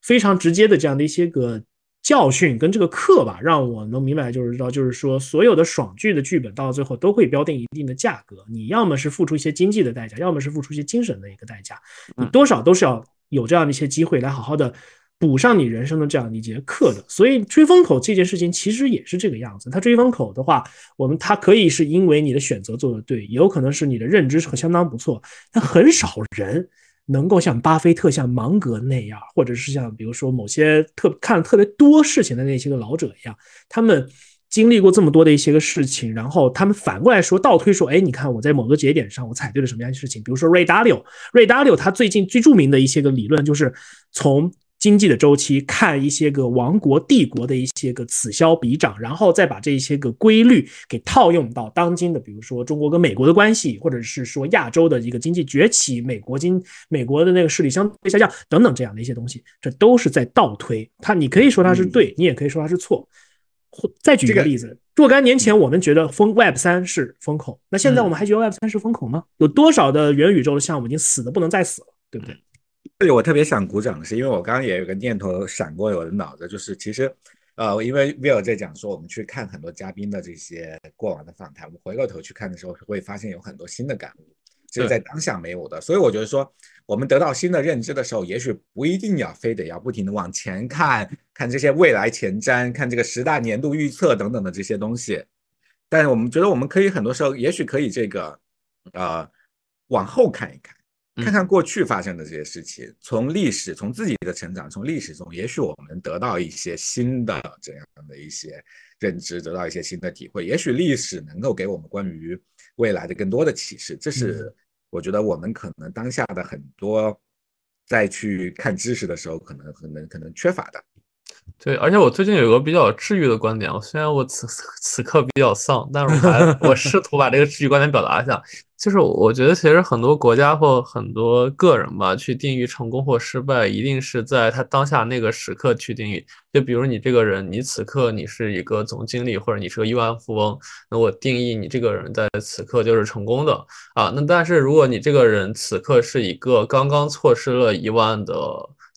非常直接的这样的一些个教训跟这个课吧，让我能明白，就是知道，就是说所有的爽剧的剧本到最后都会标定一定的价格，你要么是付出一些经济的代价，要么是付出一些精神的一个代价，你多少都是要有这样的一些机会来好好的。补上你人生的这样一节课的，所以追风口这件事情其实也是这个样子。他追风口的话，我们他可以是因为你的选择做的对，也有可能是你的认知是相当不错。但很少人能够像巴菲特、像芒格那样，或者是像比如说某些特看特别多事情的那些个老者一样，他们经历过这么多的一些个事情，然后他们反过来说倒推说，哎，你看我在某个节点上我踩对了什么样的事情？比如说瑞达六，瑞达六他最近最著名的一些个理论就是从。经济的周期，看一些个王国帝国的一些个此消彼长，然后再把这些个规律给套用到当今的，比如说中国跟美国的关系，或者是说亚洲的一个经济崛起，美国经美国的那个势力相对下降等等这样的一些东西，这都是在倒推。它你可以说它是对，你也可以说它是错。再举一个例子，若干年前我们觉得风 Web 三是风口，那现在我们还觉得 Web 三是风口吗？有多少的元宇宙的项目已经死的不能再死了，对不对？这里我特别想鼓掌的是，因为我刚刚也有个念头闪过我的脑子，就是其实，呃，因为 Will 在讲说，我们去看很多嘉宾的这些过往的访谈，我们回过头去看的时候，会发现有很多新的感悟，这是在当下没有的。所以我觉得说，我们得到新的认知的时候，也许不一定要非得要不停的往前看，看这些未来前瞻，看这个十大年度预测等等的这些东西。但是我们觉得，我们可以很多时候，也许可以这个，呃，往后看一看。看看过去发生的这些事情，从历史，从自己的成长，从历史中，也许我们得到一些新的这样的一些认知，得到一些新的体会。也许历史能够给我们关于未来的更多的启示。这是我觉得我们可能当下的很多在去看知识的时候，可能可能可能缺乏的。对，而且我最近有个比较治愈的观点，虽然我此此刻比较丧，但是我还我试图把这个治愈观点表达一下。就是我觉得其实很多国家或很多个人吧，去定义成功或失败，一定是在他当下那个时刻去定义。就比如你这个人，你此刻你是一个总经理，或者你是个亿万富翁，那我定义你这个人在此刻就是成功的啊。那但是如果你这个人此刻是一个刚刚错失了一万的。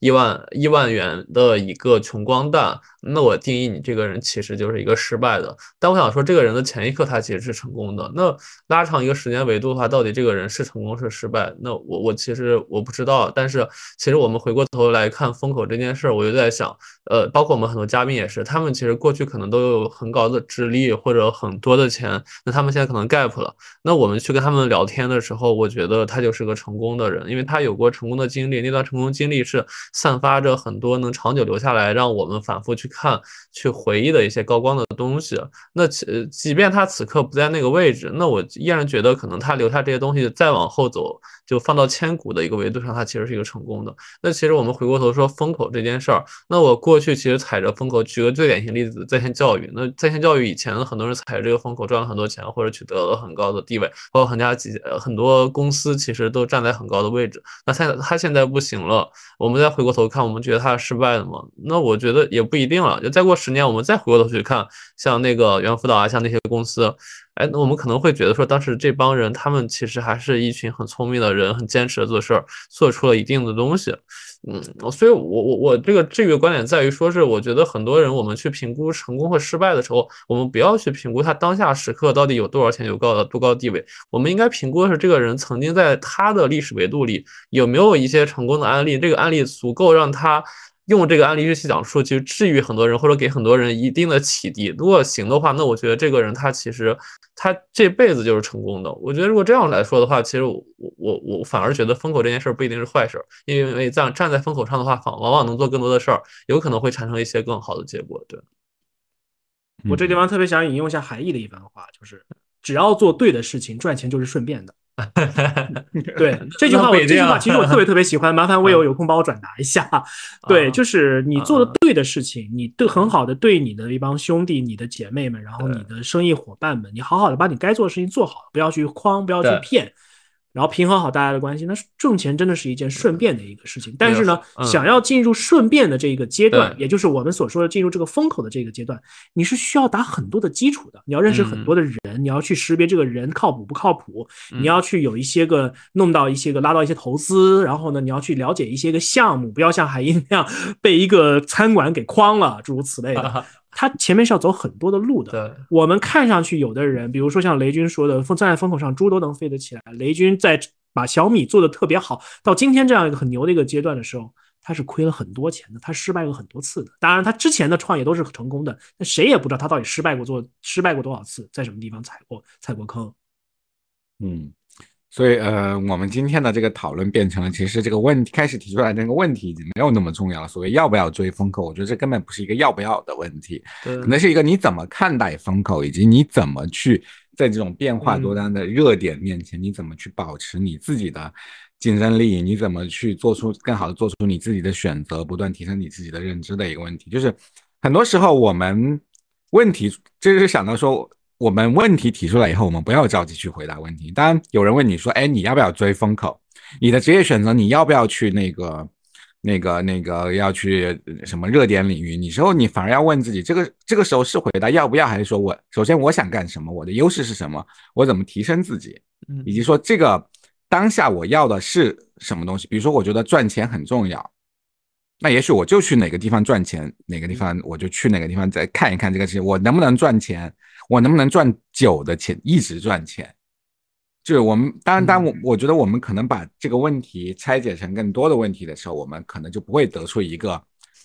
一万一万元的一个穷光蛋，那我定义你这个人其实就是一个失败的。但我想说，这个人的前一刻他其实是成功的。那拉长一个时间维度的话，到底这个人是成功是失败？那我我其实我不知道。但是其实我们回过头来看风口这件事儿，我就在想，呃，包括我们很多嘉宾也是，他们其实过去可能都有很高的智力或者很多的钱，那他们现在可能 gap 了。那我们去跟他们聊天的时候，我觉得他就是个成功的人，因为他有过成功的经历，那段成功经历是散发着很多能长久留下来，让我们反复去看、去回忆的一些高光的东西。那其即便他此刻不在那个位置，那我依然觉得可能他留下这些东西再往后走，就放到千古的一个维度上，他其实是一个成功的。那其实我们回过头说风口这件事儿，那我过去其实踩着风口，举个最典型例子，在线教育。那在线教育以前很多人踩着这个风口赚了很多钱，或者取得了很高的地位，包括很家几很多公司其实都站在很高的位置。那现在他现在不行了，我们在回过头看，我们觉得它是失败的嘛？那我觉得也不一定了。就再过十年，我们再回过头去看，像那个猿辅导啊，像那些公司，哎，那我们可能会觉得说，当时这帮人他们其实还是一群很聪明的人，很坚持的做事儿，做出了一定的东西。嗯，所以，我我我这个这个观点在于说，是我觉得很多人我们去评估成功或失败的时候，我们不要去评估他当下时刻到底有多少钱，有高的多高地位，我们应该评估的是这个人曾经在他的历史维度里有没有一些成功的案例，这个案例足够让他。用这个案例去讲述，去治愈很多人，或者给很多人一定的启迪。如果行的话，那我觉得这个人他其实他这辈子就是成功的。我觉得如果这样来说的话，其实我我我反而觉得风口这件事不一定是坏事，因为站站在风口上的话，往往往能做更多的事儿，有可能会产生一些更好的结果。对，我这地方特别想引用一下韩毅的一番话，就是只要做对的事情，赚钱就是顺便的。对这句话，我这句话其实我特别特别喜欢，麻烦微友有空帮我转达一下。对，就是你做的对的事情，你对很好的对你的一帮兄弟、你的姐妹们，然后你的生意伙伴们，你好好的把你该做的事情做好，不要去诓，不要去骗。然后平衡好大家的关系，那挣钱真的是一件顺便的一个事情。但是呢，想要进入顺便的这个阶段，也就是我们所说的进入这个风口的这个阶段，你是需要打很多的基础的。你要认识很多的人，你要去识别这个人靠谱不靠谱，你要去有一些个弄到一些个拉到一些投资，然后呢，你要去了解一些个项目，不要像海英那样被一个餐馆给诓了，诸如此类的。他前面是要走很多的路的。对，我们看上去有的人，比如说像雷军说的，站在风口上猪都能飞得起来。雷军在把小米做的特别好，到今天这样一个很牛的一个阶段的时候，他是亏了很多钱的，他失败过很多次的。当然，他之前的创业都是成功的，那谁也不知道他到底失败过做失败过多少次，在什么地方踩过踩过坑。嗯。所以，呃，我们今天的这个讨论变成了，其实这个问题开始提出来那个问题已经没有那么重要了。所谓要不要追风口，我觉得这根本不是一个要不要的问题，可能是一个你怎么看待风口，以及你怎么去在这种变化多端的热点面前，你怎么去保持你自己的竞争力，你怎么去做出更好的做出你自己的选择，不断提升你自己的认知的一个问题。就是很多时候我们问题就是想到说。我们问题提出来以后，我们不要着急去回答问题。当然，有人问你说：“哎，你要不要追风口？你的职业选择，你要不要去那个、那个、那个要去什么热点领域？”你时候你反而要问自己：这个这个时候是回答要不要，还是说我首先我想干什么？我的优势是什么？我怎么提升自己？以及说这个当下我要的是什么东西？比如说，我觉得赚钱很重要，那也许我就去哪个地方赚钱，哪个地方我就去哪个地方再看一看这个事情，我能不能赚钱。我能不能赚久的钱，一直赚钱？就是我们当然，当我我觉得我们可能把这个问题拆解成更多的问题的时候，我们可能就不会得出一个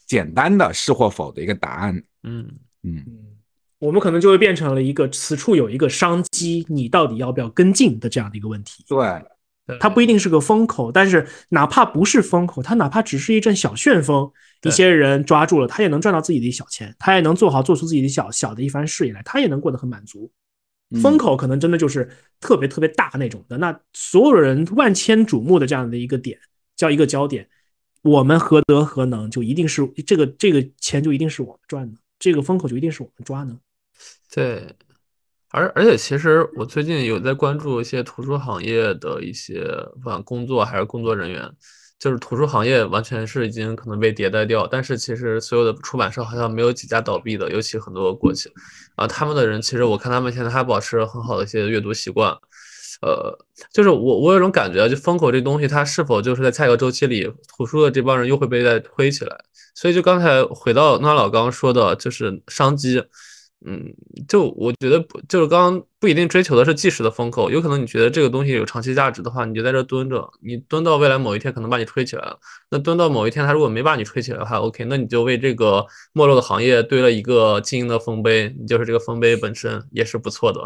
简单的是或否的一个答案。嗯嗯嗯，我们可能就会变成了一个此处有一个商机，你到底要不要跟进的这样的一个问题。对，它不一定是个风口，但是哪怕不是风口，它哪怕只是一阵小旋风。一些人抓住了，他也能赚到自己的一小钱，他也能做好做出自己的小小的一番事业来，他也能过得很满足。风口可能真的就是特别特别大那种的，那所有人万千瞩目的这样的一个点，叫一个焦点，我们何德何能，就一定是这个这个钱就一定是我们赚的，这个风口就一定是我们抓的？对，而而且其实我最近有在关注一些图书行业的一些不管工作还是工作人员。就是图书行业完全是已经可能被迭代掉，但是其实所有的出版社好像没有几家倒闭的，尤其很多国企，啊，他们的人其实我看他们现在还保持很好的一些阅读习惯，呃，就是我我有种感觉，就风口这东西，它是否就是在下一个周期里，图书的这帮人又会被再推起来？所以就刚才回到那老刚说的，就是商机。嗯，就我觉得不，就是刚刚不一定追求的是即时的风口，有可能你觉得这个东西有长期价值的话，你就在这蹲着，你蹲到未来某一天可能把你吹起来了。那蹲到某一天，他如果没把你吹起来的话，OK，那你就为这个没落的行业堆了一个经营的丰碑，你就是这个丰碑本身也是不错的。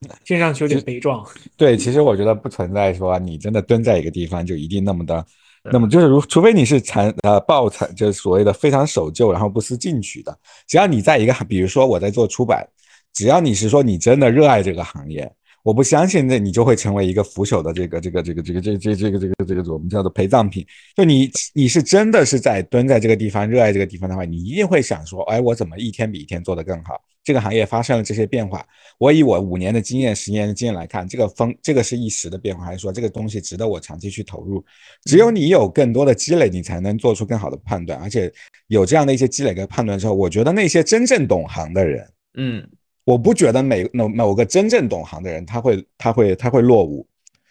听上去有点悲壮。对，其实我觉得不存在说你真的蹲在一个地方就一定那么的。那么就是如，除非你是残呃抱残，就是所谓的非常守旧，然后不思进取的。只要你在一个，比如说我在做出版，只要你是说你真的热爱这个行业，我不相信那你就会成为一个腐朽的这个这个这个这个这这这个这个这个我们叫做陪葬品。就你你是真的是在蹲在这个地方，热爱这个地方的话，你一定会想说，哎，我怎么一天比一天做得更好？这个行业发生了这些变化，我以我五年的经验、十年的经验来看，这个风这个是一时的变化，还是说这个东西值得我长期去投入？只有你有更多的积累，你才能做出更好的判断。而且有这样的一些积累跟判断之后，我觉得那些真正懂行的人，嗯，我不觉得每某某个真正懂行的人他会他会他会落伍。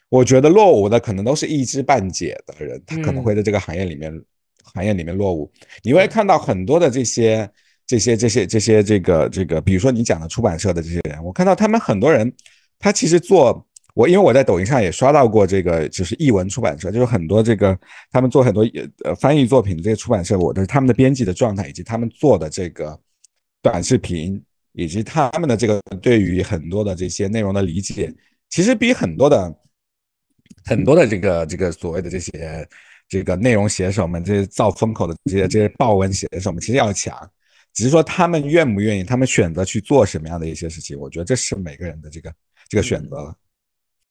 我觉得落伍的可能都是一知半解的人，他可能会在这个行业里面行业里面落伍。你会看到很多的这些。这些这些这些这个这个，比如说你讲的出版社的这些人，我看到他们很多人，他其实做我，因为我在抖音上也刷到过这个，就是译文出版社，就是很多这个他们做很多呃翻译作品的这些出版社，我的他们的编辑的状态，以及他们做的这个短视频，以及他们的这个对于很多的这些内容的理解，其实比很多的很多的这个这个所谓的这些这个内容写手们，这些造风口的这些这些报文写手们，其实要强。只是说他们愿不愿意，他们选择去做什么样的一些事情，我觉得这是每个人的这个这个选择了。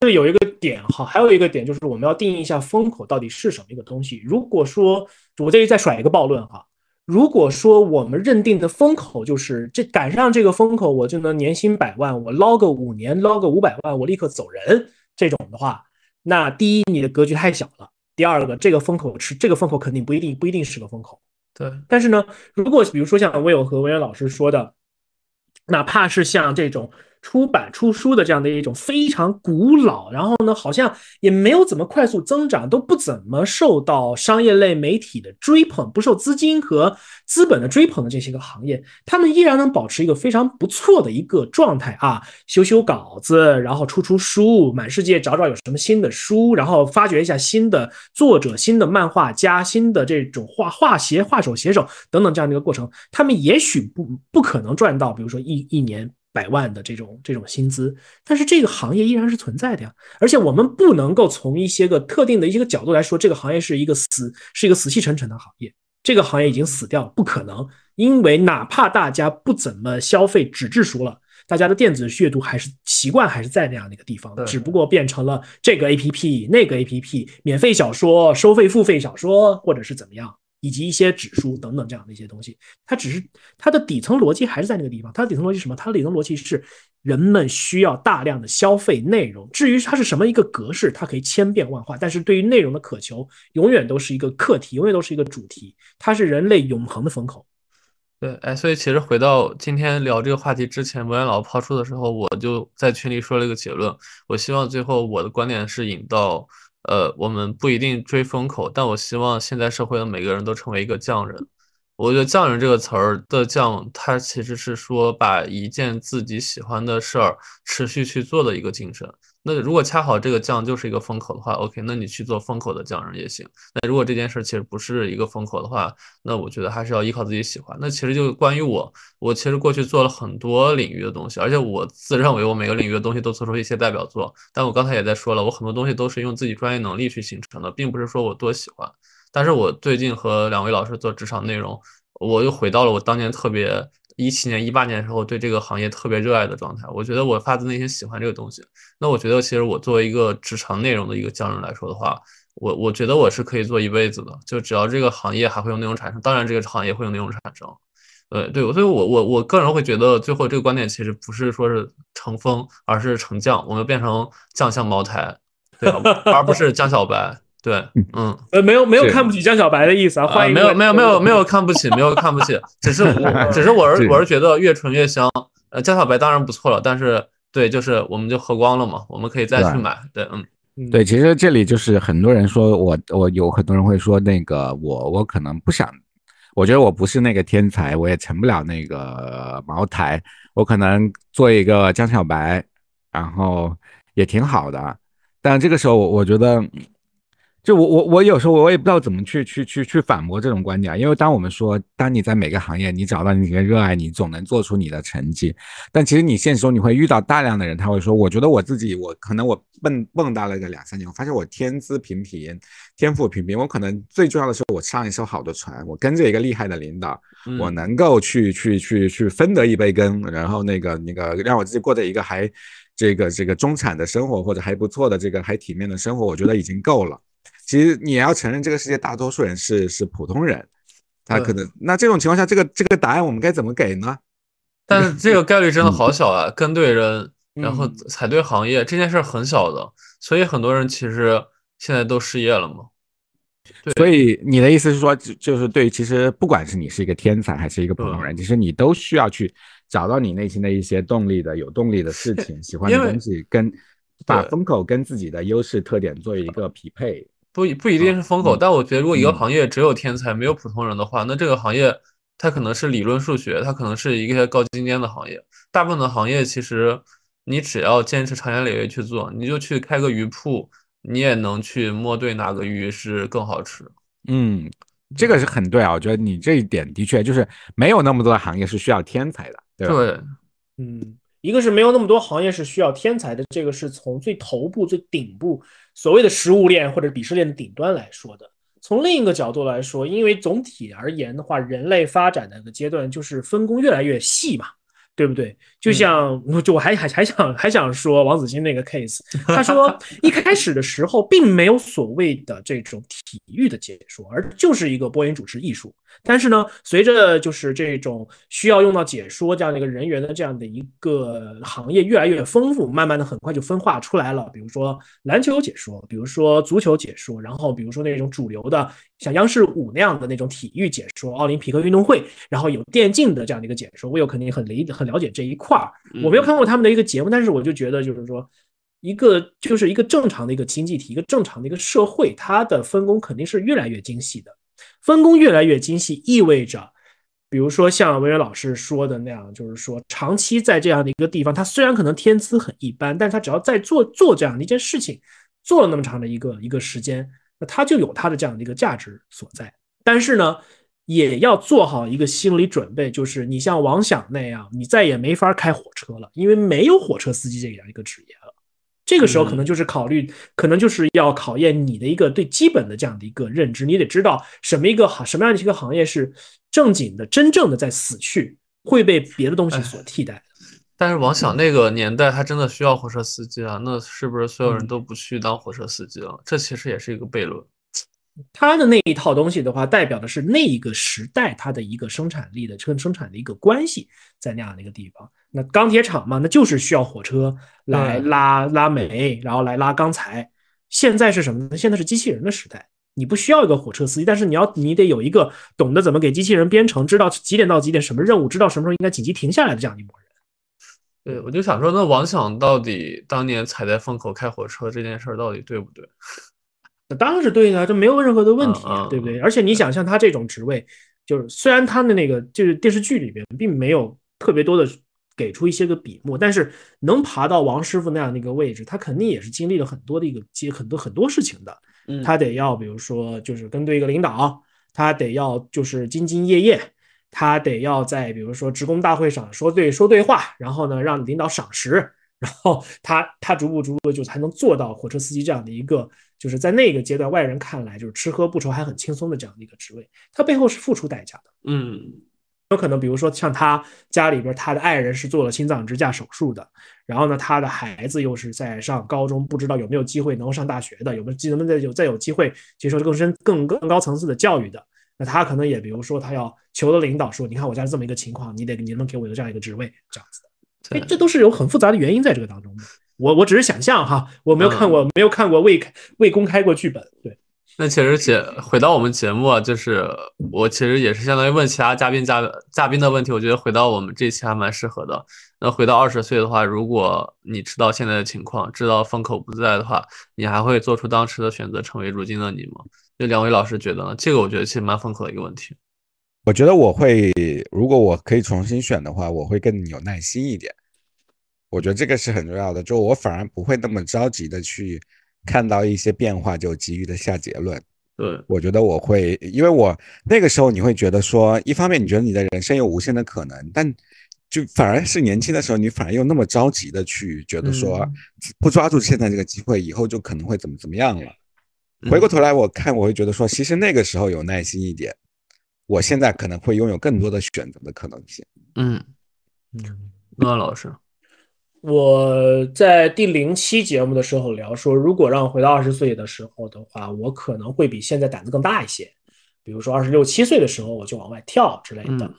这有一个点哈，还有一个点就是我们要定义一下风口到底是什么一个东西。如果说我这里再甩一个暴论哈，如果说我们认定的风口就是这赶上这个风口，我就能年薪百万，我捞个五年捞个五百万，我立刻走人这种的话，那第一你的格局太小了，第二个这个风口是这个风口肯定不一定不一定是个风口。对，但是呢，如果比如说像魏友和文渊老师说的，哪怕是像这种。出版出书的这样的一种非常古老，然后呢，好像也没有怎么快速增长，都不怎么受到商业类媒体的追捧，不受资金和资本的追捧的这些个行业，他们依然能保持一个非常不错的一个状态啊，修修稿子，然后出出书，满世界找找有什么新的书，然后发掘一下新的作者、新的漫画家、新的这种画画写画手写手等等这样的一个过程，他们也许不不可能赚到，比如说一一年。百万的这种这种薪资，但是这个行业依然是存在的呀。而且我们不能够从一些个特定的一些个角度来说，这个行业是一个死是一个死气沉沉的行业。这个行业已经死掉，不可能。因为哪怕大家不怎么消费纸质书了，大家的电子阅读还是习惯还是在那样的一个地方，只不过变成了这个 A P P 那个 A P P 免费小说、收费付费小说，或者是怎么样。以及一些指数等等这样的一些东西，它只是它的底层逻辑还是在那个地方。它的底层逻辑是什么？它的底层逻辑是人们需要大量的消费内容。至于它是什么一个格式，它可以千变万化。但是对于内容的渴求，永远都是一个课题，永远都是一个主题。它是人类永恒的风口。对，哎，所以其实回到今天聊这个话题之前，博远老师抛出的时候，我就在群里说了一个结论。我希望最后我的观点是引到。呃，我们不一定追风口，但我希望现在社会的每个人都成为一个匠人。我觉得“匠人”这个词儿的“匠”，它其实是说把一件自己喜欢的事儿持续去做的一个精神。那如果恰好这个酱就是一个风口的话，OK，那你去做风口的匠人也行。那如果这件事其实不是一个风口的话，那我觉得还是要依靠自己喜欢。那其实就关于我，我其实过去做了很多领域的东西，而且我自认为我每个领域的东西都做出一些代表作。但我刚才也在说了，我很多东西都是用自己专业能力去形成的，并不是说我多喜欢。但是我最近和两位老师做职场内容，我又回到了我当年特别。一七年、一八年的时候，对这个行业特别热爱的状态，我觉得我发自内心喜欢这个东西。那我觉得，其实我作为一个职场内容的一个匠人来说的话，我我觉得我是可以做一辈子的。就只要这个行业还会有内容产生，当然这个行业会有内容产生。呃，对，所以我我我个人会觉得，最后这个观点其实不是说是成风，而是成将，我们变成将相茅台，对？而不是江小白。对，嗯，呃，没有没有看不起江小白的意思啊，欢迎，没有没有没有没有看不起，没有看不起，只是我 只是我是我是觉得越纯越香，呃，江小白当然不错了，但是对，就是我们就喝光了嘛，我们可以再去买。对，嗯，嗯。对，其实这里就是很多人说我我有很多人会说那个我我可能不想，我觉得我不是那个天才，我也成不了那个茅台，我可能做一个江小白，然后也挺好的。但这个时候我我觉得，就我我我有时候我也不知道怎么去去去去反驳这种观点啊，因为当我们说，当你在每个行业你找到你的热爱，你总能做出你的成绩。但其实你现实中你会遇到大量的人，他会说，我觉得我自己，我可能我蹦蹦跶了个两三年，我发现我天资平平，天赋平平，我可能最重要的是我上一艘好的船，我跟着一个厉害的领导，嗯我能够去去去去分得一杯羹，然后那个那个让我自己过着一个还这个这个中产的生活，或者还不错的这个还体面的生活，我觉得已经够了。其实你也要承认，这个世界大多数人是是普通人，他可能那这种情况下，这个这个答案我们该怎么给呢？但是这个概率真的嗯好小啊，跟对人，然后嗯踩对行业这件事儿很小的，所以很多人其实现在都失业了嘛。对所以你的意思是说，就就是对，其实不管是你是一个天才还是一个普通人，其实你都需要去找到你内心的一些动力的、有动力的事情，喜欢的东西，跟把风口跟自己的优势特点做一个匹配。不一不一定是风口，嗯但我觉得如果一个嗯行业只有天才没有普通人的话，那这个行业它可能是理论数学，它可能是一个高精尖的行业。大部分的行业其实你只要坚持长年累月去做，你就去开个鱼铺，你也能去摸对哪个鱼是更好吃。嗯，这个是很对啊，我觉得你这一点的确就是没有那么多的行业是需要天才的，对吧？对，嗯，一个是没有那么多行业是需要天才的，这个是从最头部、最顶部所谓的食物链或者鄙视链的顶端来说的。从另一个角度来说，因为总体而言的话，人类发展的一个阶段就是分工越来越细嘛，对不对？就像就我还还还想还想说王子欣那个 case，他说一开始的时候并没有所谓的这种体育的解说，而就是一个播音主持艺术。但是呢，随着就是这种需要用到解说这样的一个人员的这样的一个行业越来越丰富，慢慢的很快就分化出来了。比如说篮球解说，比如说足球解说，然后比如说那种主流的像央视五那样的那种体育解说，奥林匹克运动会，然后有电竞的这样的一个解说，我有肯定很理很了解这一块儿。我没有看过他们的一个节目，但是我就觉得就是说。一个就是一个正常的一个经济体，一个正常的一个社会，它的分工肯定是越来越精细的。分工越来越精细，意味着，比如说像文渊老师说的那样，就是说长期在这样的一个地方，他虽然可能天资很一般，但是他只要在做做这样的一件事情，做了那么长的一个一个时间，那他就有他的这样的一个价值所在。但是呢，也要做好一个心理准备，就是你像王想那样，你再也没法开火车了，因为没有火车司机这样一个职业了。这个时候可能就是考虑，可能就是要考验你的一个最基本的这样的一个认知，你得知道什么一个行什么样的一个行业是正经的、真正的在死去，会被别的东西所替代的。但是王想那个年代，他真的需要火车司机啊？那是不是所有人嗯都不去当火车司机了？这其实也是一个悖论。他的那一套东西的话，代表的是那一个时代它的一个生产力的跟生产的一个关系，在那样的一个地方。那钢铁厂嘛，那就是需要火车来拉拉煤，然后来拉钢材。现在是什么呢？现在是机器人的时代，你不需要一个火车司机，但是你要你得有一个懂得怎么给机器人编程，知道几点到几点什么任务，知道什么时候应该紧急停下来的这样一拨人。对，我就想说，那王想到底当年踩在风口开火车这件事儿到底对不对？那当然是对的，这没有任何的问题对不对？而且你想，像他这种职位，就是虽然他的那个就是电视剧里边并没有特别多的给出一些个笔墨，但是能爬到王师傅那样的一个位置，他肯定也是经历了很多的一个接很多很多事情的。嗯他得要比如说就是跟对一个领导，他得要就是兢兢业业，他得要在比如说职工大会上说对说对话，然后呢让领导赏识。然后他他逐步逐步就才能做到火车司机这样的一个，就是在那个阶段外人看来就是吃喝不愁还很轻松的这样的一个职位，他背后是付出代价的。嗯，有可能比如说像他家里边他的爱人是做了心脏支架手术的，然后呢他的孩子又是在上高中，不知道有没有机会能够上大学的，有没有能不能再有再有机会接受更深更更高层次的教育的。那他可能也比如说他要求的领导说，你看我家是这么一个情况，你得你能给我一个这样一个职位这样子的。哎，这都是有很复杂的原因在这个当中的。我我只是想象哈，我没有看过，没有看过未未公开过剧本。对，那其实节回到我们节目啊，就是我其实也是相当于问其他嘉宾嘉嘉宾的问题，我觉得回到我们这期还蛮适合的。那回到二十岁的话，如果你知道现在的情况，知道风口不在的话，你还会做出当时的选择，成为如今的你吗？就两位老师觉得呢？这个我觉得其实蛮风口的一个问题。我觉得我会，如果我可以重新选的话，我会更有耐心一点。我觉得这个是很重要的，就我反而不会那么着急的去看到一些变化就急于的下结论。对，我觉得我会，因为我那个时候你会觉得说，一方面你觉得你的人生有无限的可能，但就反而是年轻的时候，你反而又那么着急的去觉得说，不抓住现在这个机会，以后就可能会怎么怎么样了。回过头来我看，我会觉得说，其实那个时候有耐心一点。我现在可能会拥有更多的选择的可能性。嗯嗯，诺老师，我在第零期节目的时候聊说，如果让我回到二十岁的时候的话，我可能会比现在胆子更大一些。比如说二十六七岁的时候，我就往外跳之类的。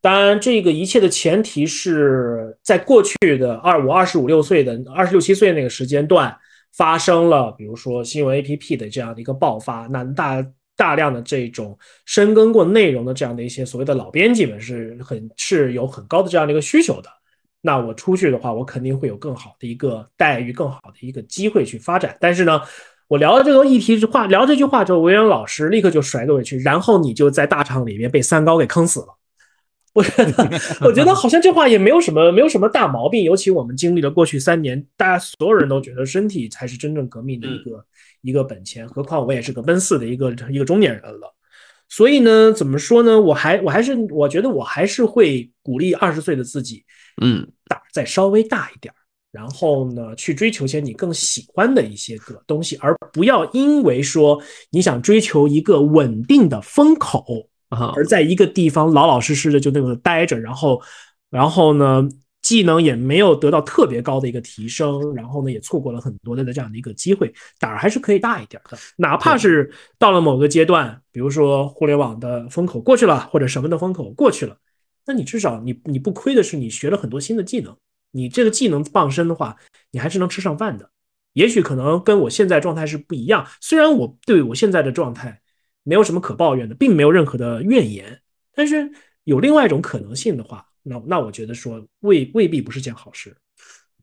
当然，这个一切的前提是在过去的二五二十五六岁的二十六七岁那个时间段发生了，比如说新闻 APP 的这样的一个爆发，那大。大量的这种深耕过内容的这样的一些所谓的老编辑们是很是有很高的这样的一个需求的。那我出去的话，我肯定会有更好的一个待遇，更好的一个机会去发展。但是呢，我聊了这个议题之话，聊这句话之后，维恩老师立刻就甩了回去，然后你就在大厂里面被三高给坑死了。我觉得，我觉得好像这话也没有什么，没有什么大毛病。尤其我们经历了过去三年，大家所有人都觉得身体才是真正革命的一个一个本钱。何况我也是个奔四的一个一个中年人了。所以呢，怎么说呢？我还我还是我觉得我还是会鼓励二十岁的自己，嗯，胆再稍微大一点，然后呢，去追求些你更喜欢的一些个东西，而不要因为说你想追求一个稳定的风口。而在一个地方老老实实的就那么待着，然后，然后呢，技能也没有得到特别高的一个提升，然后呢，也错过了很多的这样的一个机会，胆儿还是可以大一点的。哪怕是到了某个阶段，比如说互联网的风口过去了，或者什么的风口过去了，那你至少你你不亏的是你学了很多新的技能，你这个技能傍身的话，你还是能吃上饭的。也许可能跟我现在状态是不一样，虽然我对我现在的状态。没有什么可抱怨的，并没有任何的怨言。但是有另外一种可能性的话，那那我觉得说未未必不是件好事。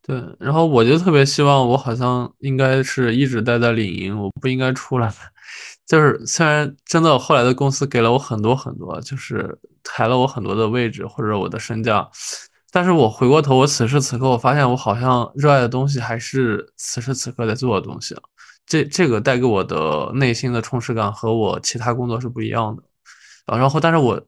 对，然后我就特别希望我好像应该是一直待在领营，我不应该出来。就是虽然真的后来的公司给了我很多很多，就是抬了我很多的位置或者我的身价，但是我回过头，我此时此刻我发现我好像热爱的东西还是此时此刻在做的东西。这这个带给我的内心的充实感和我其他工作是不一样的啊。然后，但是我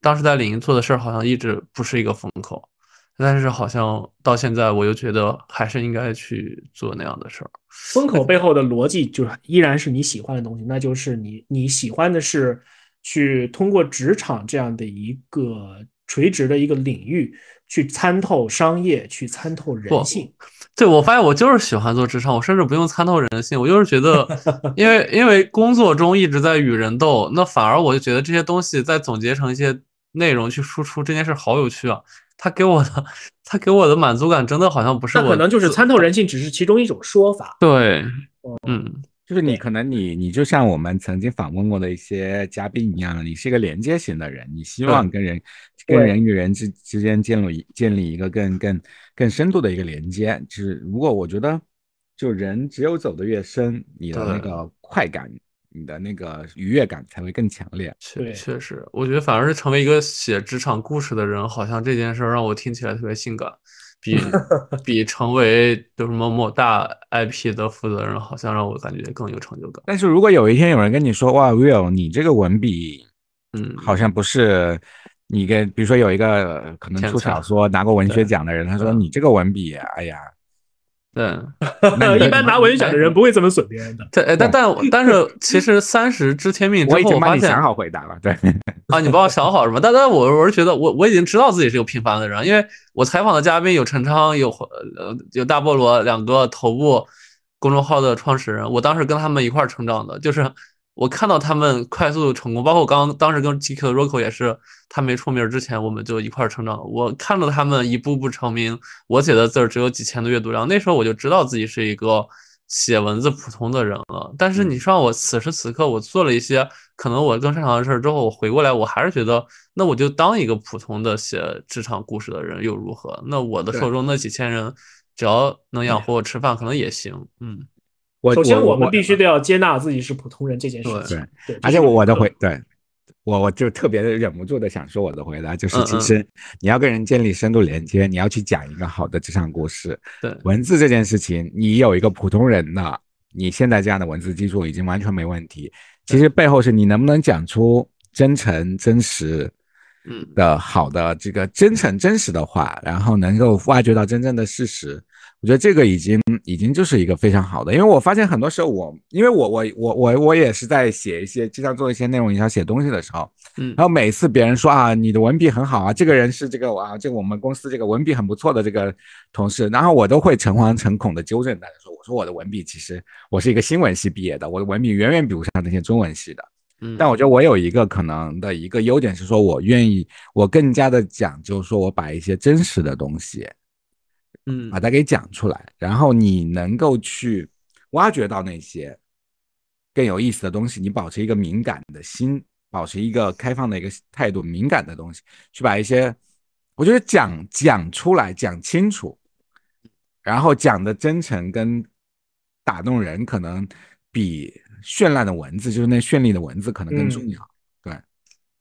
当时在领英做的事儿好像一直不是一个风口，但是好像到现在我又觉得还是应该去做那样的事儿。风口背后的逻辑就是依然是你喜欢的东西，那就是你你喜欢的是去通过职场这样的一个垂直的一个领域去参透商业，去参透人性。对，我发现我就是喜欢做职场，我甚至不用参透人性，我就是觉得，因为因为工作中一直在与人斗，那反而我就觉得这些东西再总结成一些内容去输出，这件事好有趣啊！他给我的，他给我的满足感真的好像不是我，可能就是参透人性只是其中一种说法。对，嗯。就是你可能你你就像我们曾经访问过的一些嘉宾一样，你是一个连接型的人，你希望跟人跟人与人之之间建立建立一个更更更深度的一个连接。就是如果我觉得，就人只有走得越深，你的那个快感，你的那个愉悦感才会更强烈。确确实，我觉得反而是成为一个写职场故事的人，好像这件事让我听起来特别性感。比比成为就是某某大 IP 的负责人，好像让我感觉更有成就感。但是如果有一天有人跟你说，哇，Will，你这个文笔，嗯，好像不是你跟，比如说有一个可能出小说拿过文学奖的人，他说你这个文笔，哎呀。对，一般拿文选的人不会这么损别人的。对，但但但是其实三十知天命之后，我发现想好回答了。对啊，你帮我想好是吗？但但我我是觉得我我已经知道自己是个平凡的人，因为我采访的嘉宾有陈昌，有呃有大菠萝两个头部公众号的创始人，我当时跟他们一块儿成长的，就是。我看到他们快速成功，包括我刚当时跟 GQ 的 Rocco 也是，他没出名之前，我们就一块儿成长。我看到他们一步步成名，我写的字儿只有几千的阅读量，那时候我就知道自己是一个写文字普通的人了。但是你让我此时此刻我做了一些可能我更擅长的事儿之后，我回过来，我还是觉得，那我就当一个普通的写职场故事的人又如何？那我的受众那几千人，只要能养活我吃饭，可能也行。嗯，我首先我我们必须得要接纳自己是普通人这件事情。对对，而且我我的回。对，我我就特别的忍不住的想说我的回答，就是其实你要跟人建立深度连接，你要去讲一个好的职场故事，对，文字这件事情，你有一个普通人的，你现在这样的文字基础已经完全没问题。其实背后是你能不能讲出真诚、真实嗯的好的这个真诚、真实的话，然后能够挖掘到真正的事实。我觉得这个已经已经就是一个非常好的，因为我发现很多时候我，因为我我我我我也是在写一些经常做一些内容营销写东西的时候，嗯然后每次别人说啊你的文笔很好啊，这个人是这个啊这个我们公司这个文笔很不错的这个同事，然后我都会诚惶诚恐的纠正大家说，我说我的文笔其实我是一个新闻系毕业的，我的文笔远远比不上那些中文系的。嗯，但我觉得我有一个可能的一个优点是说，我愿意，我更加的讲究说，我把一些真实的东西嗯把它给讲出来，然后你能够去挖掘到那些更有意思的东西，你保持一个敏感的心，保持一个开放的一个态度，敏感的东西，去把一些我觉得讲讲出来，讲清楚，然后讲的真诚跟打动人，可能比绚烂的文字，就是那绚丽的文字可能更重嗯要。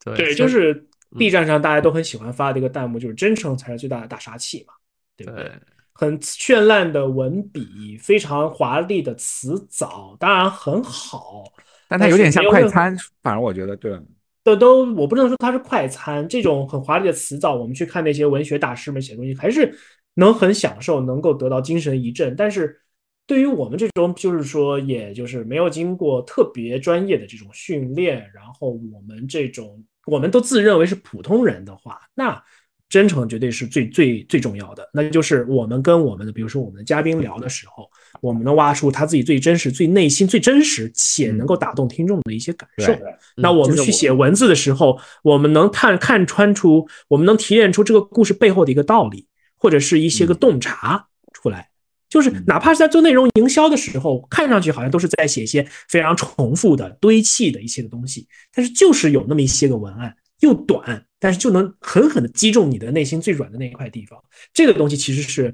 对对，就就是嗯 B 站上大家都很喜欢发的一个弹幕，就是真诚才是最大的大杀器嘛，对不对？对，很绚烂的文笔，非常华丽的词藻，当然很好，但它有点像快餐，反而我觉得对。都都，我不能说它是快餐，这种很华丽的词藻，我们去看那些文学大师们写的东西，还是能很享受，能够得到精神一振。但是对于我们这种，就是说，也就是没有经过特别专业的这种训练，然后我们这种我们都自认为是普通人的话，那真诚绝对是最最最重要的。那就是我们跟我们的，比如说我们的嘉宾聊的时候，我们能挖出他自己最真实、最内心、最真实且能够打动听众的一些感受。对那我们去写文字的时候，我们能看看穿出，我们能提炼出这个故事背后的一个道理，或者是一些个洞察出来。就是嗯哪怕是在做内容营销的时候，看上去好像都是在写一些非常重复的、堆砌的一些个东西，但是就是有那么一些个文案，又短，但是就能狠狠的击中你的内心最软的那一块地方。这个东西其实是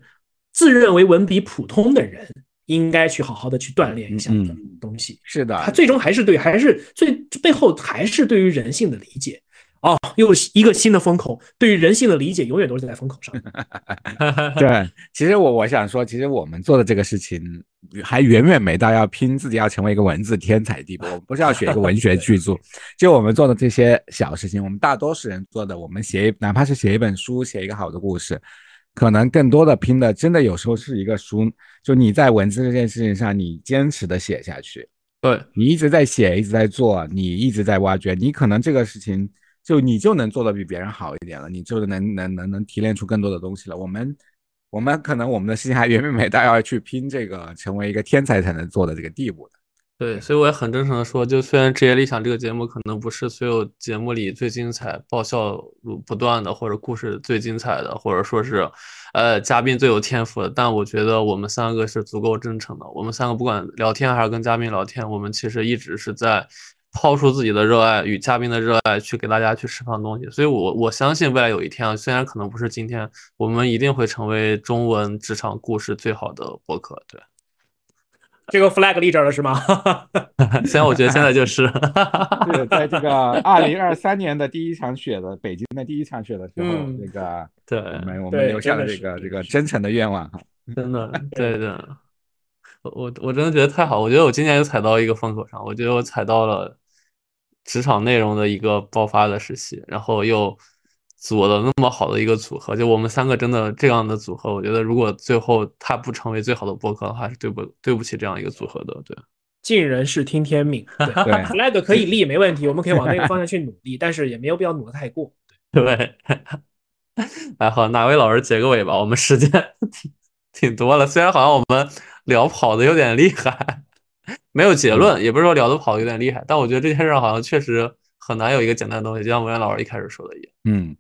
自认为文笔普通的人应该去好好的去锻炼一下的嗯东西。是的，他最终还是对，还是最背后还是对于人性的理解。哦，又一个新的风口，对于人性的理解永远都是在风口上。对，其实我我想说，其实我们做的这个事情还远远没到要拼自己要成为一个文字天才地步。我们不是要写一个文学巨著，就我们做的这些小事情，我们大多数人做的，我们写一哪怕是写一本书，写一个好的故事，可能更多的拼的，真的有时候是一个书，就你在文字这件事情上，你坚持的写下去，对，你一直在写，一直在做，你一直在挖掘，你可能这个事情就你就能做的比别人好一点了，你就能能能能提炼出更多的东西了。我们我们可能我们的事情还远远没到要去拼这个成为一个天才才能做的这个地步的。对，所以我也很真诚的说，就虽然职业理想这个节目可能不是所有节目里最精彩、爆笑不断的，或者故事最精彩的，或者说是，呃，嘉宾最有天赋的，但我觉得我们三个是足够真诚的。我们三个不管聊天还是跟嘉宾聊天，我们其实一直是在抛出自己的热爱与嘉宾的热爱，去给大家去释放东西。所以我我相信未来有一天啊，虽然可能不是今天，我们一定会成为中文职场故事最好的博客。对。这个 flag 立这儿了是吗？虽然我觉得现在就是，对在这个二零二三年的第一场雪的北京的第一场雪的时候，嗯这个对，我们我对们留下了这个这个真诚的愿望哈。真的，对的，我我我真的觉得太好，我觉得我今年又踩到一个风口上，我觉得我踩到了职场内容的一个爆发的时期，然后又组了那么好的一个组合，就我们三个真的这样的组合，我觉得如果最后他不成为最好的播客的话，是对不对不起这样一个组合的，对。尽人事听天命，flag 可以立没问题，我们可以往那个方向去努力，但是也没有必要努得太过。对，哎，好，哪位老师结个尾吧？我们时间 挺挺多了，虽然好像我们聊跑的有点厉害，没有结论，也不是说聊的跑的有点厉害，但我觉得这件事好像确实很难有一个简单的东西，就像文渊老师一开始说的一样。嗯，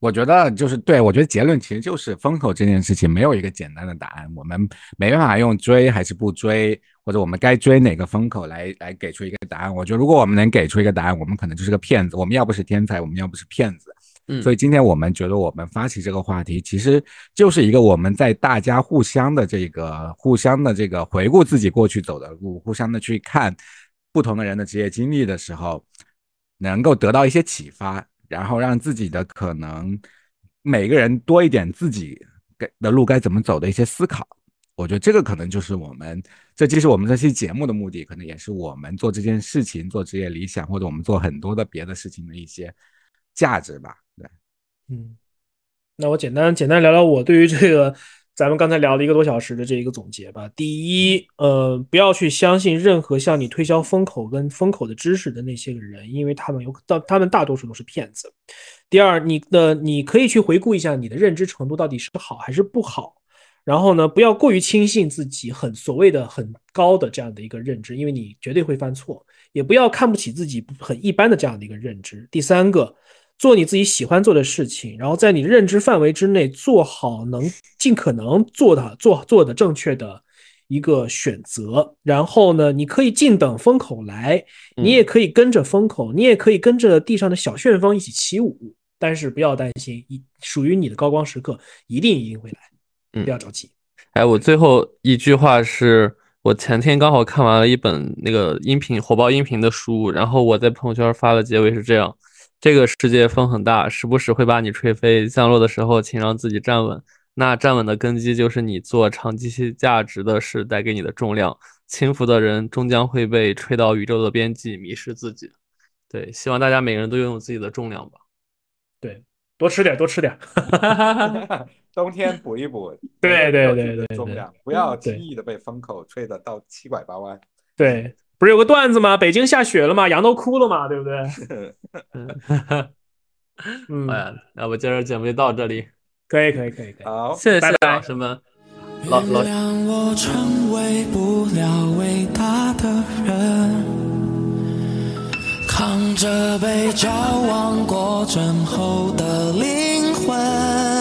我觉得就是对，我觉得结论其实就是风口这件事情没有一个简单的答案，我们没办法用追还是不追，或者我们该追哪个风口来来给出一个答案。我觉得如果我们能给出一个答案，我们可能就是个骗子。我们要不是天才，我们要不是骗子。所以今天我们觉得我们发起这个话题，其实就是一个我们在大家互相的这个互相的这个回顾自己过去走的路，互相的去看不同的人的职业经历的时候，能够得到一些启发。然后让自己的可能每个人多一点自己该的路该怎么走的一些思考，我觉得这个可能就是我们这既是我们这期节目的目的，可能也是我们做这件事情、做职业理想或者我们做很多的别的事情的一些价值吧。对，嗯，那我简单简单聊聊我对于这个。咱们刚才聊了一个多小时的这一个总结吧。第一，呃，不要去相信任何向你推销风口跟风口的知识的那些个人，因为他们有大，他们大多数都是骗子。第二，你的你可以去回顾一下你的认知程度到底是好还是不好。然后呢，不要过于轻信自己很所谓的很高的这样的一个认知，因为你绝对会犯错。也不要看不起自己很一般的这样的一个认知。第三个。做你自己喜欢做的事情，然后在你认知范围之内做好能尽可能做的做做的正确的一个选择。然后呢，你可以静等风口来，你也可以跟着风口，你也可以跟着地上的小旋风一起起舞。但是不要担心，一属于你的高光时刻一定一定会来，不要着急。哎，我最后一句话是我前天刚好看完了一本那个音频火爆音频的书，然后我在朋友圈发的结尾是这样。这个世界风很大，时不时会把你吹飞。降落的时候，请让自己站稳。那站稳的根基就是你做长期价值的事带给你的重量。轻浮的人终将会被吹到宇宙的边际，迷失自己。对，希望大家每个人都拥有自己的重量吧。对，多吃点，多吃点。冬天补一补。对对对对，重量不要轻易的被风口吹得到七拐八弯。对。不是有个段子吗？北京下雪了嘛？羊都哭了嘛，对不对？嗯，哎呀，那我今儿节目就到这里。可以，可以，可以，可以。好，谢谢老师们。老老。扛着被矫枉过正后的灵魂。